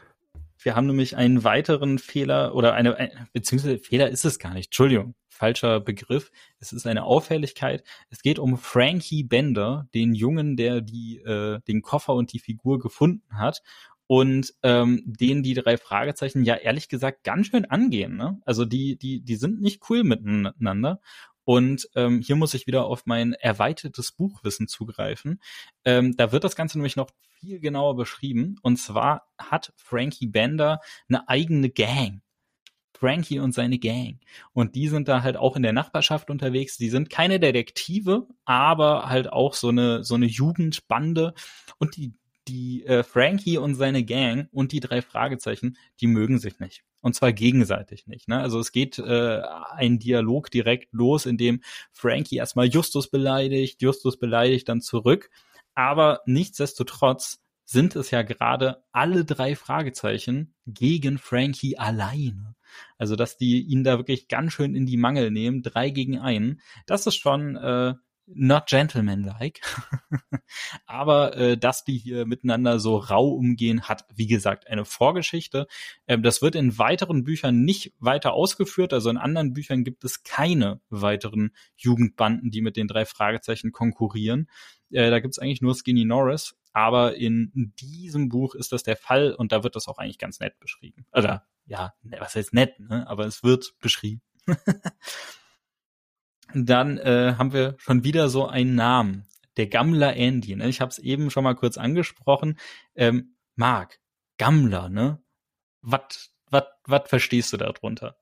Wir haben nämlich einen weiteren Fehler oder eine, äh, beziehungsweise Fehler ist es gar nicht. Entschuldigung, falscher Begriff. Es ist eine Auffälligkeit. Es geht um Frankie Bender, den Jungen, der die, äh, den Koffer und die Figur gefunden hat und ähm, den die drei Fragezeichen ja ehrlich gesagt ganz schön angehen. Ne? Also die, die, die sind nicht cool miteinander. Und ähm, hier muss ich wieder auf mein erweitertes Buchwissen zugreifen. Ähm, da wird das Ganze nämlich noch viel genauer beschrieben. Und zwar hat Frankie Bender eine eigene Gang. Frankie und seine Gang. Und die sind da halt auch in der Nachbarschaft unterwegs. Die sind keine Detektive, aber halt auch so eine, so eine Jugendbande. Und die die äh, Frankie und seine Gang und die drei Fragezeichen, die mögen sich nicht. Und zwar gegenseitig nicht. Ne? Also es geht äh, ein Dialog direkt los, in dem Frankie erstmal Justus beleidigt, Justus beleidigt dann zurück. Aber nichtsdestotrotz sind es ja gerade alle drei Fragezeichen gegen Frankie alleine. Also, dass die ihn da wirklich ganz schön in die Mangel nehmen, drei gegen einen, das ist schon äh, not gentlemanlike. Aber äh, dass die hier miteinander so rau umgehen, hat, wie gesagt, eine Vorgeschichte. Ähm, das wird in weiteren Büchern nicht weiter ausgeführt. Also in anderen Büchern gibt es keine weiteren Jugendbanden, die mit den drei Fragezeichen konkurrieren. Äh, da gibt es eigentlich nur Skinny Norris. Aber in diesem Buch ist das der Fall und da wird das auch eigentlich ganz nett beschrieben. Oder ja, was heißt nett, ne? aber es wird beschrieben. dann äh, haben wir schon wieder so einen Namen. Der Gammler Andy. Ne? Ich habe es eben schon mal kurz angesprochen. Ähm, Marc, Gammler, ne? Was verstehst du darunter?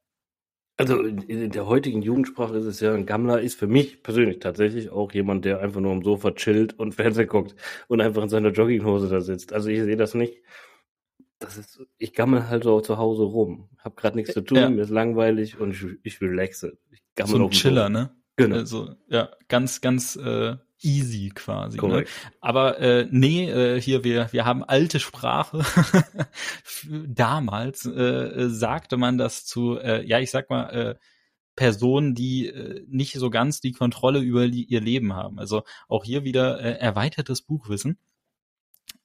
Also in der heutigen Jugendsprache ist es ja, ein Gammler ist für mich persönlich tatsächlich auch jemand, der einfach nur am Sofa chillt und Fernsehen guckt und einfach in seiner Jogginghose da sitzt. Also ich sehe das nicht. Das ist, ich gammel halt so zu Hause rum. Hab gerade nichts zu tun, ja. mir ist langweilig und ich, ich relaxe. Ich gammel so ein Chiller, ne? Genau. Also, ja, ganz, ganz äh, easy quasi. Ne? Aber äh, nee, äh, hier wir wir haben alte Sprache. Damals äh, sagte man das zu, äh, ja ich sag mal äh, Personen, die äh, nicht so ganz die Kontrolle über die, ihr Leben haben. Also auch hier wieder äh, erweitertes Buchwissen.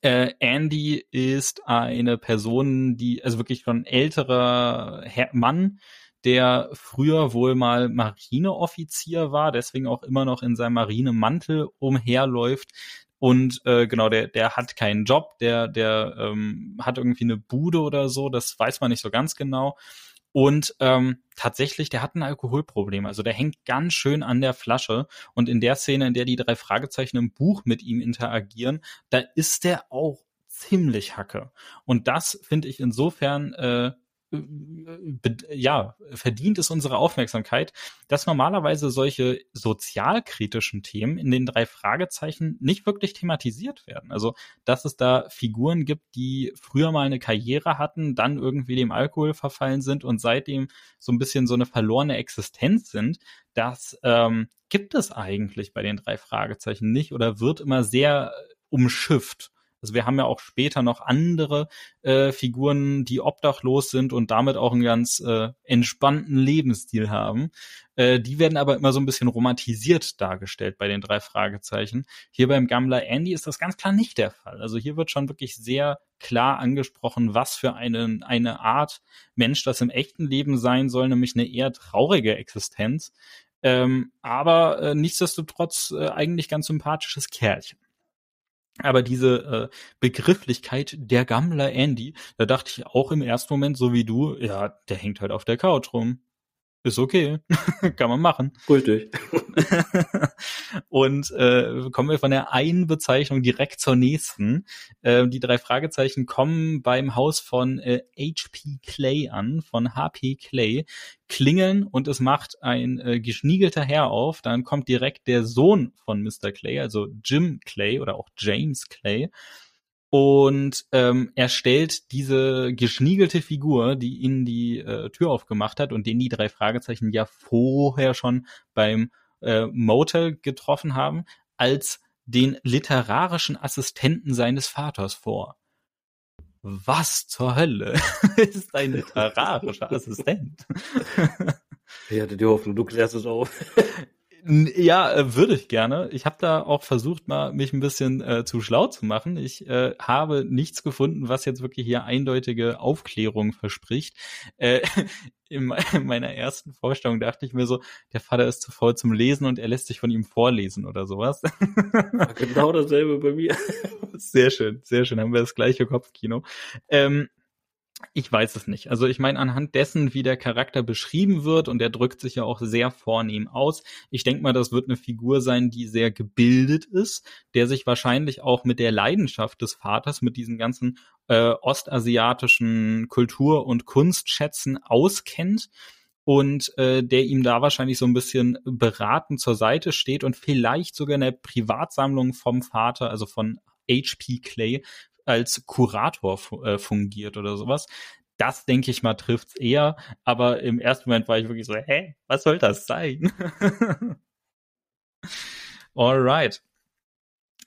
Äh, Andy ist eine Person, die also wirklich schon älterer Herr, Mann, der früher wohl mal Marineoffizier war, deswegen auch immer noch in seinem Marinemantel umherläuft. Und äh, genau, der, der hat keinen Job, der, der ähm, hat irgendwie eine Bude oder so, das weiß man nicht so ganz genau. Und ähm, tatsächlich, der hat ein Alkoholproblem. Also der hängt ganz schön an der Flasche. Und in der Szene, in der die drei Fragezeichen im Buch mit ihm interagieren, da ist der auch ziemlich hacke. Und das finde ich insofern äh, ja, verdient es unsere Aufmerksamkeit, dass normalerweise solche sozialkritischen Themen in den drei Fragezeichen nicht wirklich thematisiert werden. Also, dass es da Figuren gibt, die früher mal eine Karriere hatten, dann irgendwie dem Alkohol verfallen sind und seitdem so ein bisschen so eine verlorene Existenz sind, das ähm, gibt es eigentlich bei den drei Fragezeichen nicht oder wird immer sehr umschifft. Also wir haben ja auch später noch andere äh, Figuren, die obdachlos sind und damit auch einen ganz äh, entspannten Lebensstil haben. Äh, die werden aber immer so ein bisschen romantisiert dargestellt bei den drei Fragezeichen. Hier beim Gammler Andy ist das ganz klar nicht der Fall. Also hier wird schon wirklich sehr klar angesprochen, was für eine, eine Art Mensch das im echten Leben sein soll, nämlich eine eher traurige Existenz. Ähm, aber äh, nichtsdestotrotz äh, eigentlich ganz sympathisches Kerlchen. Aber diese äh, Begrifflichkeit der Gammler Andy, da dachte ich auch im ersten Moment, so wie du, ja, der hängt halt auf der Couch rum ist okay, kann man machen. Richtig. und äh, kommen wir von der einen Bezeichnung direkt zur nächsten. Äh, die drei Fragezeichen kommen beim Haus von äh, HP Clay an, von HP Clay, klingeln und es macht ein äh, geschniegelter Herr auf. Dann kommt direkt der Sohn von Mr. Clay, also Jim Clay oder auch James Clay und ähm, er stellt diese geschniegelte Figur, die ihnen die äh, Tür aufgemacht hat und den die drei Fragezeichen ja vorher schon beim äh, Motel getroffen haben, als den literarischen Assistenten seines Vaters vor. Was zur Hölle ist ein literarischer Assistent? Ich hatte die Hoffnung, du klärst es auf. Ja, äh, würde ich gerne. Ich habe da auch versucht, mal mich ein bisschen äh, zu schlau zu machen. Ich äh, habe nichts gefunden, was jetzt wirklich hier eindeutige Aufklärung verspricht. Äh, in, meiner ersten Vorstellung dachte ich mir so, der Vater ist zu faul zum Lesen und er lässt sich von ihm vorlesen oder sowas. genau dasselbe bei mir. Sehr schön, sehr schön. Haben wir das gleiche Kopfkino. Ähm, ich weiß es nicht. Also ich meine, anhand dessen, wie der Charakter beschrieben wird, und der drückt sich ja auch sehr vornehm aus, ich denke mal, das wird eine Figur sein, die sehr gebildet ist, der sich wahrscheinlich auch mit der Leidenschaft des Vaters, mit diesen ganzen äh, ostasiatischen Kultur- und Kunstschätzen auskennt und äh, der ihm da wahrscheinlich so ein bisschen beratend zur Seite steht und vielleicht sogar in der Privatsammlung vom Vater, also von HP Clay, als Kurator äh, fungiert oder sowas. Das, denke ich mal, trifft's eher. Aber im ersten Moment war ich wirklich so, hä, was soll das sein? Alright.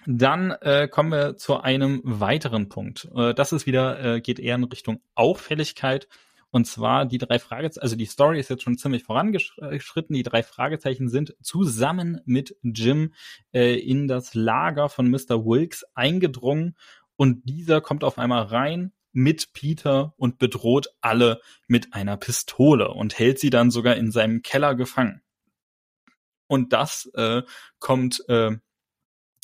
Dann äh, kommen wir zu einem weiteren Punkt. Äh, das ist wieder, äh, geht eher in Richtung Auffälligkeit. Und zwar die drei Fragezeichen, also die Story ist jetzt schon ziemlich vorangeschritten. Die drei Fragezeichen sind zusammen mit Jim äh, in das Lager von Mr. Wilkes eingedrungen und dieser kommt auf einmal rein mit Peter und bedroht alle mit einer Pistole und hält sie dann sogar in seinem Keller gefangen. Und das äh, kommt äh,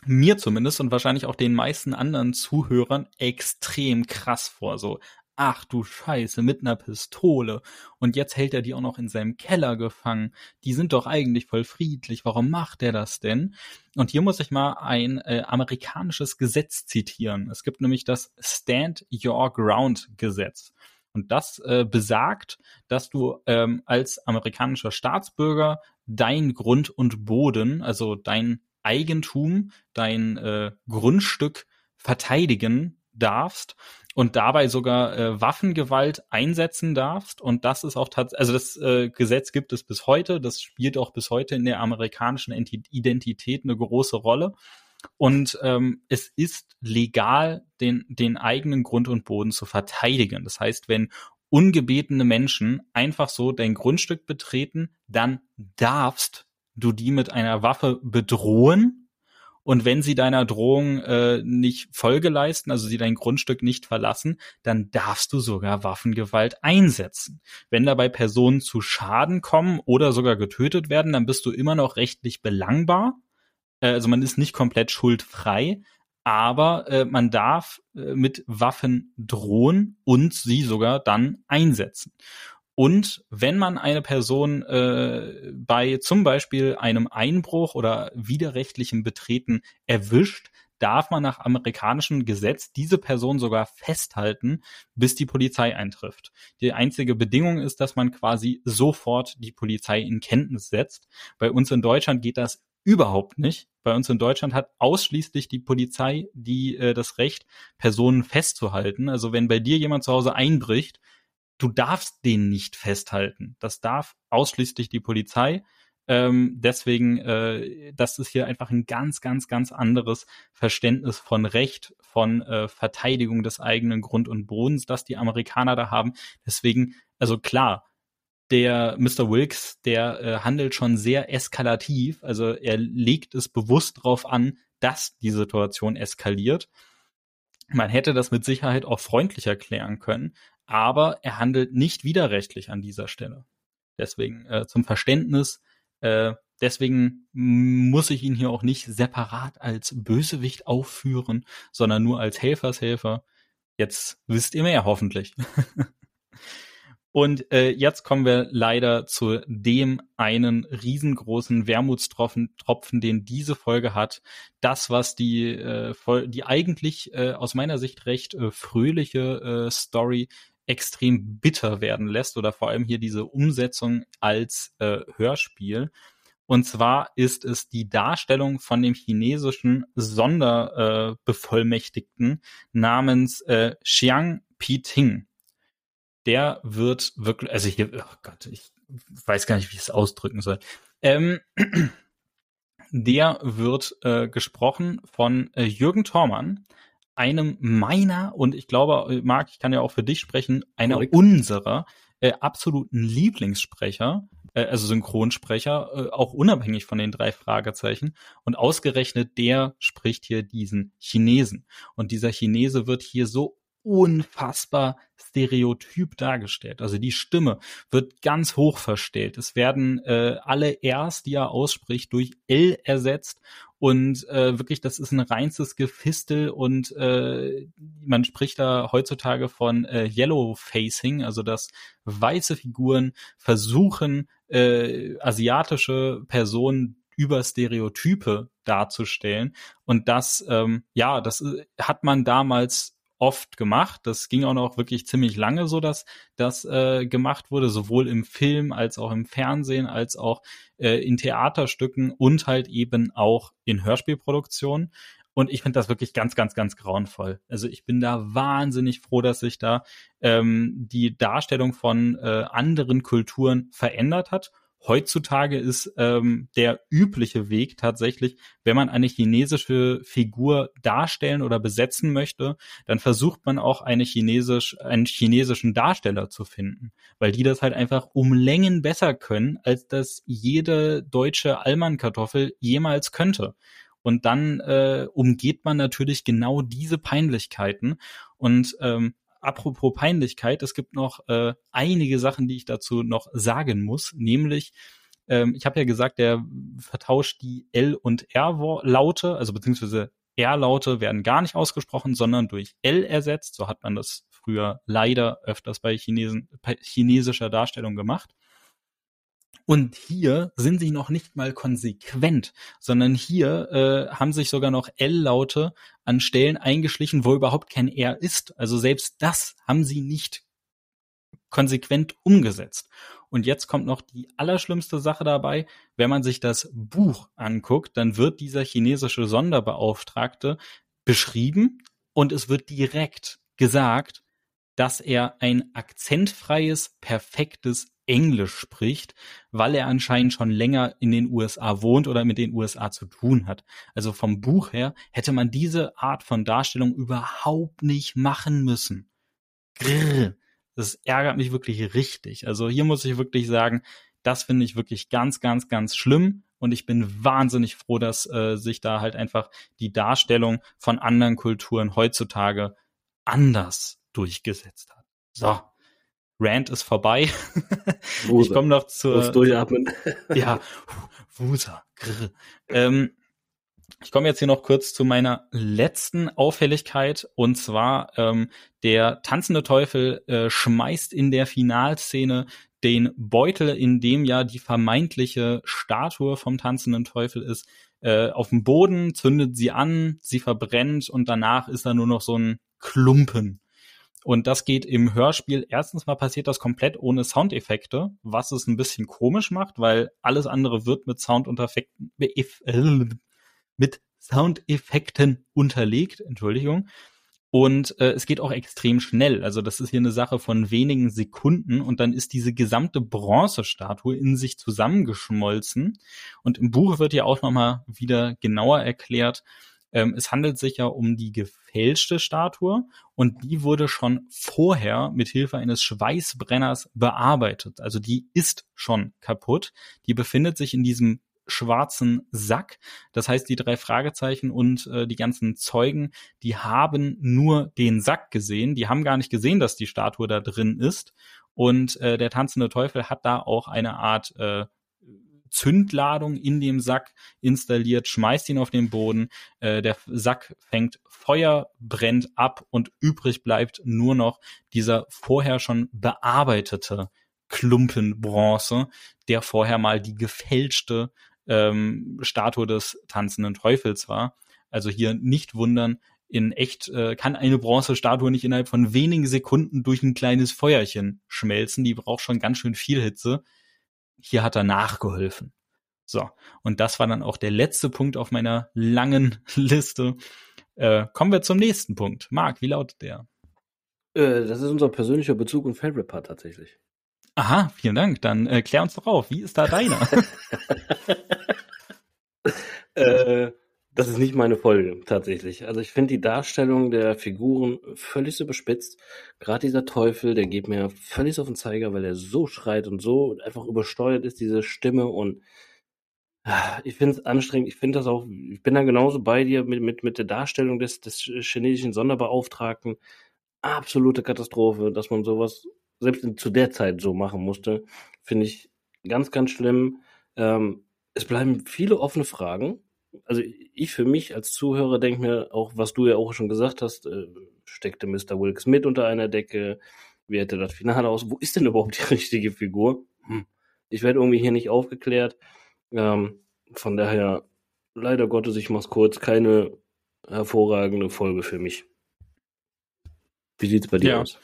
mir zumindest und wahrscheinlich auch den meisten anderen Zuhörern extrem krass vor. So ach du Scheiße, mit einer Pistole. Und jetzt hält er die auch noch in seinem Keller gefangen. Die sind doch eigentlich voll friedlich. Warum macht er das denn? Und hier muss ich mal ein äh, amerikanisches Gesetz zitieren. Es gibt nämlich das Stand Your Ground Gesetz. Und das äh, besagt, dass du ähm, als amerikanischer Staatsbürger dein Grund und Boden, also dein Eigentum, dein äh, Grundstück verteidigen darfst und dabei sogar äh, Waffengewalt einsetzen darfst. Und das ist auch tatsächlich, also das äh, Gesetz gibt es bis heute, das spielt auch bis heute in der amerikanischen Identität eine große Rolle. Und ähm, es ist legal, den, den eigenen Grund und Boden zu verteidigen. Das heißt, wenn ungebetene Menschen einfach so dein Grundstück betreten, dann darfst du die mit einer Waffe bedrohen und wenn sie deiner Drohung äh, nicht Folge leisten, also sie dein Grundstück nicht verlassen, dann darfst du sogar Waffengewalt einsetzen. Wenn dabei Personen zu Schaden kommen oder sogar getötet werden, dann bist du immer noch rechtlich belangbar. Äh, also man ist nicht komplett schuldfrei, aber äh, man darf äh, mit Waffen drohen und sie sogar dann einsetzen. Und wenn man eine Person äh, bei zum Beispiel einem Einbruch oder widerrechtlichem Betreten erwischt, darf man nach amerikanischem Gesetz diese Person sogar festhalten, bis die Polizei eintrifft. Die einzige Bedingung ist, dass man quasi sofort die Polizei in Kenntnis setzt. Bei uns in Deutschland geht das überhaupt nicht. Bei uns in Deutschland hat ausschließlich die Polizei die äh, das Recht, Personen festzuhalten. Also wenn bei dir jemand zu Hause einbricht, du darfst den nicht festhalten. Das darf ausschließlich die Polizei. Ähm, deswegen, äh, das ist hier einfach ein ganz, ganz, ganz anderes Verständnis von Recht, von äh, Verteidigung des eigenen Grund und Bodens, das die Amerikaner da haben. Deswegen, also klar, der Mr. Wilkes, der äh, handelt schon sehr eskalativ. Also er legt es bewusst darauf an, dass die Situation eskaliert. Man hätte das mit Sicherheit auch freundlich erklären können, aber er handelt nicht widerrechtlich an dieser Stelle. Deswegen äh, zum Verständnis, äh, deswegen muss ich ihn hier auch nicht separat als Bösewicht aufführen, sondern nur als Helfershelfer. Jetzt wisst ihr mehr hoffentlich. Und äh, jetzt kommen wir leider zu dem einen riesengroßen Wermutstropfen, Tropfen, den diese Folge hat. Das, was die, äh, die eigentlich äh, aus meiner Sicht recht äh, fröhliche äh, Story extrem bitter werden lässt oder vor allem hier diese Umsetzung als äh, Hörspiel. Und zwar ist es die Darstellung von dem chinesischen Sonderbevollmächtigten äh, namens äh, Xiang Piting. Der wird wirklich, also hier, oh Gott, ich weiß gar nicht, wie ich es ausdrücken soll. Ähm, der wird äh, gesprochen von äh, Jürgen Thormann, einem meiner, und ich glaube, äh, Marc, ich kann ja auch für dich sprechen, einer Correct. unserer äh, absoluten Lieblingssprecher, äh, also Synchronsprecher, äh, auch unabhängig von den drei Fragezeichen. Und ausgerechnet der spricht hier diesen Chinesen. Und dieser Chinese wird hier so unfassbar stereotyp dargestellt. Also die Stimme wird ganz hoch verstellt. Es werden äh, alle Rs, die er ausspricht, durch L ersetzt und äh, wirklich, das ist ein reinstes Gefistel und äh, man spricht da heutzutage von äh, Yellow Facing, also dass weiße Figuren versuchen, äh, asiatische Personen über Stereotype darzustellen. Und das, ähm, ja, das äh, hat man damals oft gemacht. Das ging auch noch wirklich ziemlich lange so, dass das äh, gemacht wurde, sowohl im Film als auch im Fernsehen, als auch äh, in Theaterstücken und halt eben auch in Hörspielproduktionen. Und ich finde das wirklich ganz, ganz, ganz grauenvoll. Also ich bin da wahnsinnig froh, dass sich da ähm, die Darstellung von äh, anderen Kulturen verändert hat Heutzutage ist ähm, der übliche Weg tatsächlich, wenn man eine chinesische Figur darstellen oder besetzen möchte, dann versucht man auch eine chinesisch, einen chinesischen Darsteller zu finden, weil die das halt einfach um Längen besser können, als das jede deutsche Allmann-Kartoffel jemals könnte. Und dann äh, umgeht man natürlich genau diese Peinlichkeiten. Und ähm, apropos Peinlichkeit, es gibt noch äh, einige Sachen, die ich dazu noch sagen muss, nämlich ähm, ich habe ja gesagt, der vertauscht die L und R Laute, also beziehungsweise R-Laute werden gar nicht ausgesprochen, sondern durch L ersetzt. So hat man das früher leider öfters bei Chinesen, bei chinesischer Darstellung gemacht. Und hier sind sie noch nicht mal konsequent, sondern hier äh, haben sich sogar noch L-Laute an Stellen eingeschlichen, wo überhaupt kein R ist. Also selbst das haben sie nicht konsequent umgesetzt. Und jetzt kommt noch die allerschlimmste Sache dabei. Wenn man sich das Buch anguckt, dann wird dieser chinesische Sonderbeauftragte beschrieben und es wird direkt gesagt, dass er ein akzentfreies, perfektes Englisch spricht, weil er anscheinend schon länger in den USA wohnt oder mit den USA zu tun hat. Also vom Buch her hätte man diese Art von Darstellung überhaupt nicht machen müssen. Grrr. Das ärgert mich wirklich richtig. Also hier muss ich wirklich sagen, das finde ich wirklich ganz, ganz, ganz schlimm. Und ich bin wahnsinnig froh, dass äh, sich da halt einfach die Darstellung von anderen Kulturen heutzutage anders durchgesetzt hat. So, Rant ist vorbei. ich komme noch zur. durchatmen. ja, Wusa. Ähm, ich komme jetzt hier noch kurz zu meiner letzten Auffälligkeit und zwar ähm, der tanzende Teufel äh, schmeißt in der Finalszene den Beutel, in dem ja die vermeintliche Statue vom tanzenden Teufel ist, äh, auf den Boden, zündet sie an, sie verbrennt und danach ist da nur noch so ein Klumpen. Und das geht im Hörspiel. Erstens mal passiert das komplett ohne Soundeffekte, was es ein bisschen komisch macht, weil alles andere wird mit Soundeffekten, mit Soundeffekten unterlegt. Entschuldigung. Und äh, es geht auch extrem schnell. Also das ist hier eine Sache von wenigen Sekunden und dann ist diese gesamte Bronzestatue in sich zusammengeschmolzen. Und im Buch wird ja auch nochmal wieder genauer erklärt, ähm, es handelt sich ja um die gefälschte Statue und die wurde schon vorher mit Hilfe eines Schweißbrenners bearbeitet. Also die ist schon kaputt. Die befindet sich in diesem schwarzen Sack. Das heißt, die drei Fragezeichen und äh, die ganzen Zeugen, die haben nur den Sack gesehen. Die haben gar nicht gesehen, dass die Statue da drin ist. Und äh, der tanzende Teufel hat da auch eine Art äh, Zündladung in dem Sack installiert, schmeißt ihn auf den Boden, äh, der Sack fängt Feuer, brennt ab und übrig bleibt nur noch dieser vorher schon bearbeitete Klumpen Bronze, der vorher mal die gefälschte ähm, Statue des tanzenden Teufels war. Also hier nicht wundern, in echt äh, kann eine Bronzestatue nicht innerhalb von wenigen Sekunden durch ein kleines Feuerchen schmelzen. Die braucht schon ganz schön viel Hitze hier hat er nachgeholfen. So, und das war dann auch der letzte Punkt auf meiner langen Liste. Äh, kommen wir zum nächsten Punkt. Marc, wie lautet der? Äh, das ist unser persönlicher Bezug und Favorite Part tatsächlich. Aha, vielen Dank. Dann äh, klär uns doch auf. Wie ist da deiner? äh, das ist nicht meine Folge, tatsächlich. Also ich finde die Darstellung der Figuren völlig so bespitzt. Gerade dieser Teufel, der geht mir völlig auf den Zeiger, weil er so schreit und so einfach übersteuert ist, diese Stimme. Und ah, ich finde es anstrengend. Ich finde das auch, ich bin da genauso bei dir mit, mit, mit der Darstellung des, des chinesischen Sonderbeauftragten. Absolute Katastrophe, dass man sowas selbst zu der Zeit so machen musste. Finde ich ganz, ganz schlimm. Ähm, es bleiben viele offene Fragen also ich für mich als Zuhörer denke mir auch, was du ja auch schon gesagt hast, äh, steckte Mr. Wilkes mit unter einer Decke, wie hätte das Finale aus, wo ist denn überhaupt die richtige Figur? Hm. Ich werde irgendwie hier nicht aufgeklärt. Ähm, von daher, leider Gottes, ich mach's kurz, keine hervorragende Folge für mich. Wie sieht's bei dir ja. aus?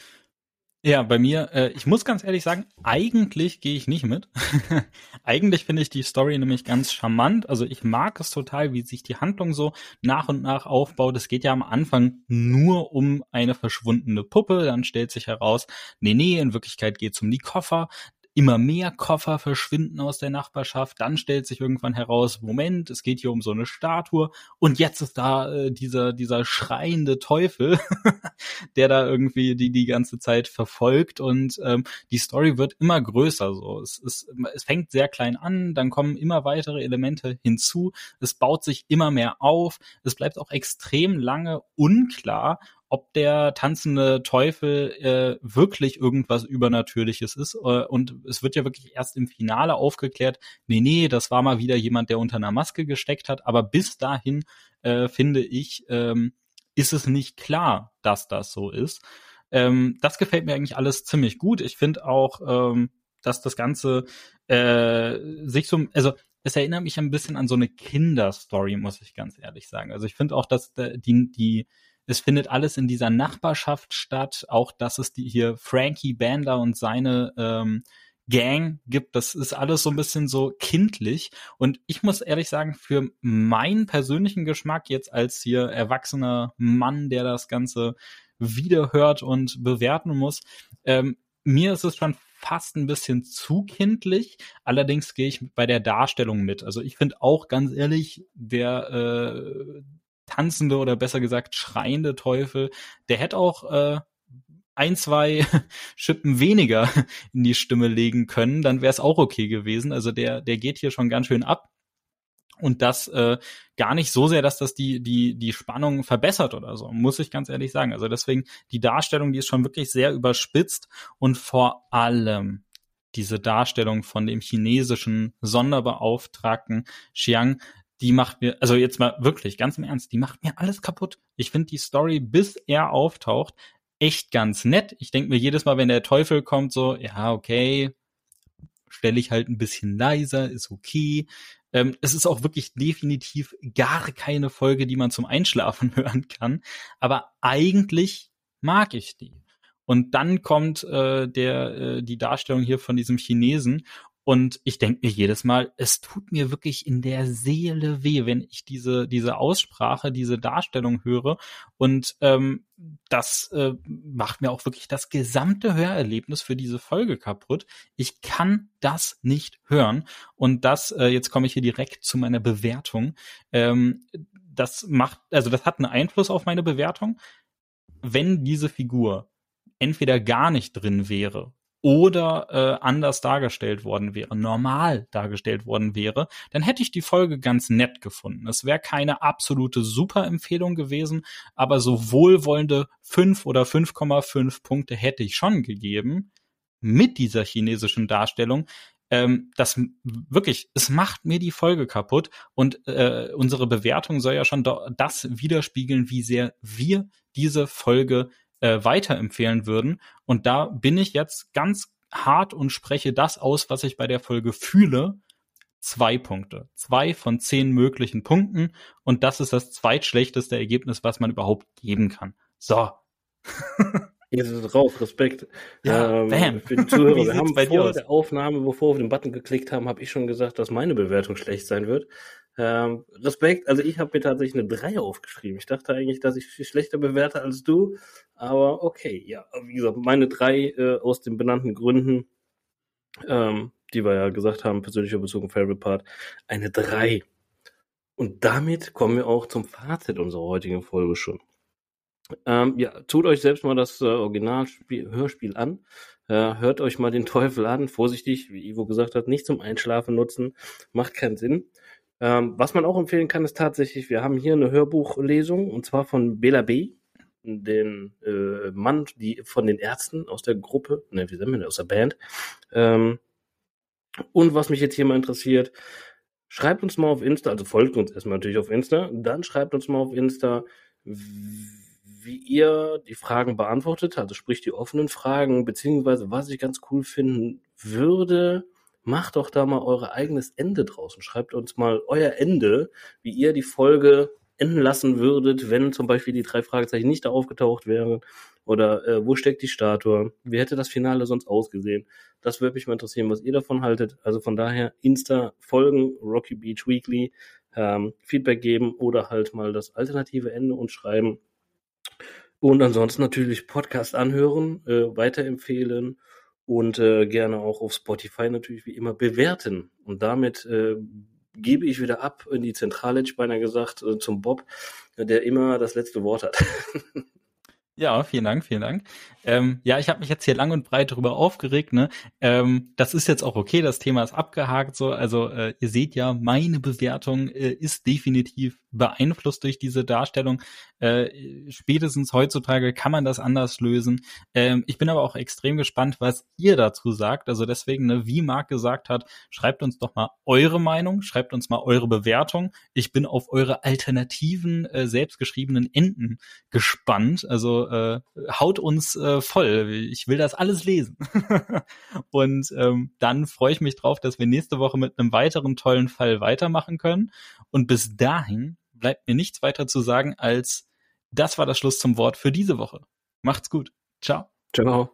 Ja, bei mir, äh, ich muss ganz ehrlich sagen, eigentlich gehe ich nicht mit. eigentlich finde ich die Story nämlich ganz charmant. Also ich mag es total, wie sich die Handlung so nach und nach aufbaut. Es geht ja am Anfang nur um eine verschwundene Puppe. Dann stellt sich heraus, nee, nee, in Wirklichkeit geht es um die Koffer immer mehr Koffer verschwinden aus der Nachbarschaft. Dann stellt sich irgendwann heraus, Moment, es geht hier um so eine Statue und jetzt ist da äh, dieser dieser schreiende Teufel, der da irgendwie die die ganze Zeit verfolgt und ähm, die Story wird immer größer. So, es, es es fängt sehr klein an, dann kommen immer weitere Elemente hinzu. Es baut sich immer mehr auf. Es bleibt auch extrem lange unklar, ob der tanzende Teufel äh, wirklich irgendwas Übernatürliches ist. Äh, und es wird ja wirklich erst im Finale aufgeklärt, nee, nee, das war mal wieder jemand, der unter einer Maske gesteckt hat. Aber bis dahin, äh, finde ich, ähm, ist es nicht klar, dass das so ist. Ähm, das gefällt mir eigentlich alles ziemlich gut. Ich finde auch, ähm, dass das Ganze äh, sich so, also es erinnert mich ein bisschen an so eine Kinderstory, muss ich ganz ehrlich sagen. Also ich finde auch, dass die, die, es findet alles in dieser Nachbarschaft statt. Auch, dass es die hier Frankie Bander und seine ähm, Gang gibt. Das ist alles so ein bisschen so kindlich. Und ich muss ehrlich sagen, für meinen persönlichen Geschmack jetzt als hier erwachsener Mann, der das Ganze wiederhört und bewerten muss, ähm, mir ist es schon fast ein bisschen zu kindlich. Allerdings gehe ich bei der Darstellung mit. Also ich finde auch ganz ehrlich, der äh, tanzende oder besser gesagt schreiende Teufel, der hätte auch äh, ein, zwei Schippen weniger in die Stimme legen können, dann wäre es auch okay gewesen. Also der, der geht hier schon ganz schön ab. Und das äh, gar nicht so sehr, dass das die, die, die Spannung verbessert oder so, muss ich ganz ehrlich sagen. Also deswegen, die Darstellung, die ist schon wirklich sehr überspitzt und vor allem diese Darstellung von dem chinesischen Sonderbeauftragten Xiang, die macht mir, also jetzt mal wirklich, ganz im Ernst, die macht mir alles kaputt. Ich finde die Story, bis er auftaucht, echt ganz nett. Ich denke mir jedes Mal, wenn der Teufel kommt, so, ja, okay, stelle ich halt ein bisschen leiser, ist okay. Ähm, es ist auch wirklich definitiv gar keine Folge, die man zum Einschlafen hören kann. Aber eigentlich mag ich die. Und dann kommt äh, der äh, die Darstellung hier von diesem Chinesen und ich denke mir jedes Mal, es tut mir wirklich in der Seele weh, wenn ich diese, diese Aussprache, diese Darstellung höre. Und ähm, das äh, macht mir auch wirklich das gesamte Hörerlebnis für diese Folge kaputt. Ich kann das nicht hören. Und das, äh, jetzt komme ich hier direkt zu meiner Bewertung. Ähm, das macht, also das hat einen Einfluss auf meine Bewertung. Wenn diese Figur entweder gar nicht drin wäre oder äh, anders dargestellt worden wäre, normal dargestellt worden wäre, dann hätte ich die Folge ganz nett gefunden. Es wäre keine absolute Superempfehlung gewesen, aber so wohlwollende 5 oder 5,5 Punkte hätte ich schon gegeben mit dieser chinesischen Darstellung. Ähm, das wirklich, es macht mir die Folge kaputt und äh, unsere Bewertung soll ja schon das widerspiegeln, wie sehr wir diese Folge äh, weiterempfehlen würden. Und da bin ich jetzt ganz hart und spreche das aus, was ich bei der Folge fühle. Zwei Punkte. Zwei von zehn möglichen Punkten. Und das ist das zweitschlechteste Ergebnis, was man überhaupt geben kann. So. Jetzt ist es raus, Respekt. Ja, ähm, bam. Für die Zuhörer. wir haben vor der Aufnahme, bevor wir den Button geklickt haben, habe ich schon gesagt, dass meine Bewertung schlecht sein wird. Ähm, Respekt, also ich habe mir tatsächlich eine 3 aufgeschrieben. Ich dachte eigentlich, dass ich viel schlechter bewerte als du, aber okay, ja, wie gesagt, meine 3 äh, aus den benannten Gründen, ähm, die wir ja gesagt haben, persönlicher Bezug und Favorite Part, eine 3. Und damit kommen wir auch zum Fazit unserer heutigen Folge schon. Ähm, ja, tut euch selbst mal das äh, Original-Hörspiel an. Äh, hört euch mal den Teufel an. Vorsichtig, wie Ivo gesagt hat, nicht zum Einschlafen nutzen. Macht keinen Sinn. Ähm, was man auch empfehlen kann, ist tatsächlich, wir haben hier eine Hörbuchlesung und zwar von Bela B., den äh, Mann, die von den Ärzten aus der Gruppe, ne, wie sind wir denn, aus der Band. Ähm, und was mich jetzt hier mal interessiert, schreibt uns mal auf Insta, also folgt uns erstmal natürlich auf Insta, dann schreibt uns mal auf Insta, wie ihr die Fragen beantwortet, also sprich die offenen Fragen, beziehungsweise was ich ganz cool finden würde, macht doch da mal euer eigenes Ende draußen. Schreibt uns mal euer Ende, wie ihr die Folge enden lassen würdet, wenn zum Beispiel die drei Fragezeichen nicht da aufgetaucht wären. Oder äh, wo steckt die Statue? Wie hätte das Finale sonst ausgesehen? Das würde mich mal interessieren, was ihr davon haltet. Also von daher Insta folgen, Rocky Beach Weekly, ähm, Feedback geben oder halt mal das alternative Ende und schreiben. Und ansonsten natürlich Podcast anhören, äh, weiterempfehlen und äh, gerne auch auf Spotify natürlich wie immer bewerten. Und damit äh, gebe ich wieder ab in die Zentrale, ich beinahe gesagt, äh, zum Bob, der immer das letzte Wort hat. Ja, vielen Dank, vielen Dank. Ähm, ja, ich habe mich jetzt hier lang und breit darüber aufgeregt. Ne? Ähm, das ist jetzt auch okay, das Thema ist abgehakt. So, also äh, ihr seht ja, meine Bewertung äh, ist definitiv beeinflusst durch diese Darstellung. Äh, spätestens heutzutage kann man das anders lösen. Ähm, ich bin aber auch extrem gespannt, was ihr dazu sagt. Also deswegen, ne, wie Marc gesagt hat, schreibt uns doch mal eure Meinung, schreibt uns mal eure Bewertung. Ich bin auf eure alternativen, äh, selbstgeschriebenen Enden gespannt. Also Äh, haut uns äh, voll. Ich will das alles lesen. und ähm, dann freue ich mich drauf, dass wir nächste Woche mit einem weiteren tollen Fall weitermachen können. Und bis dahin bleibt mir nichts weiter zu sagen als das war das Schluss zum Wort für diese Woche. Macht's gut. Ciao. Ciao.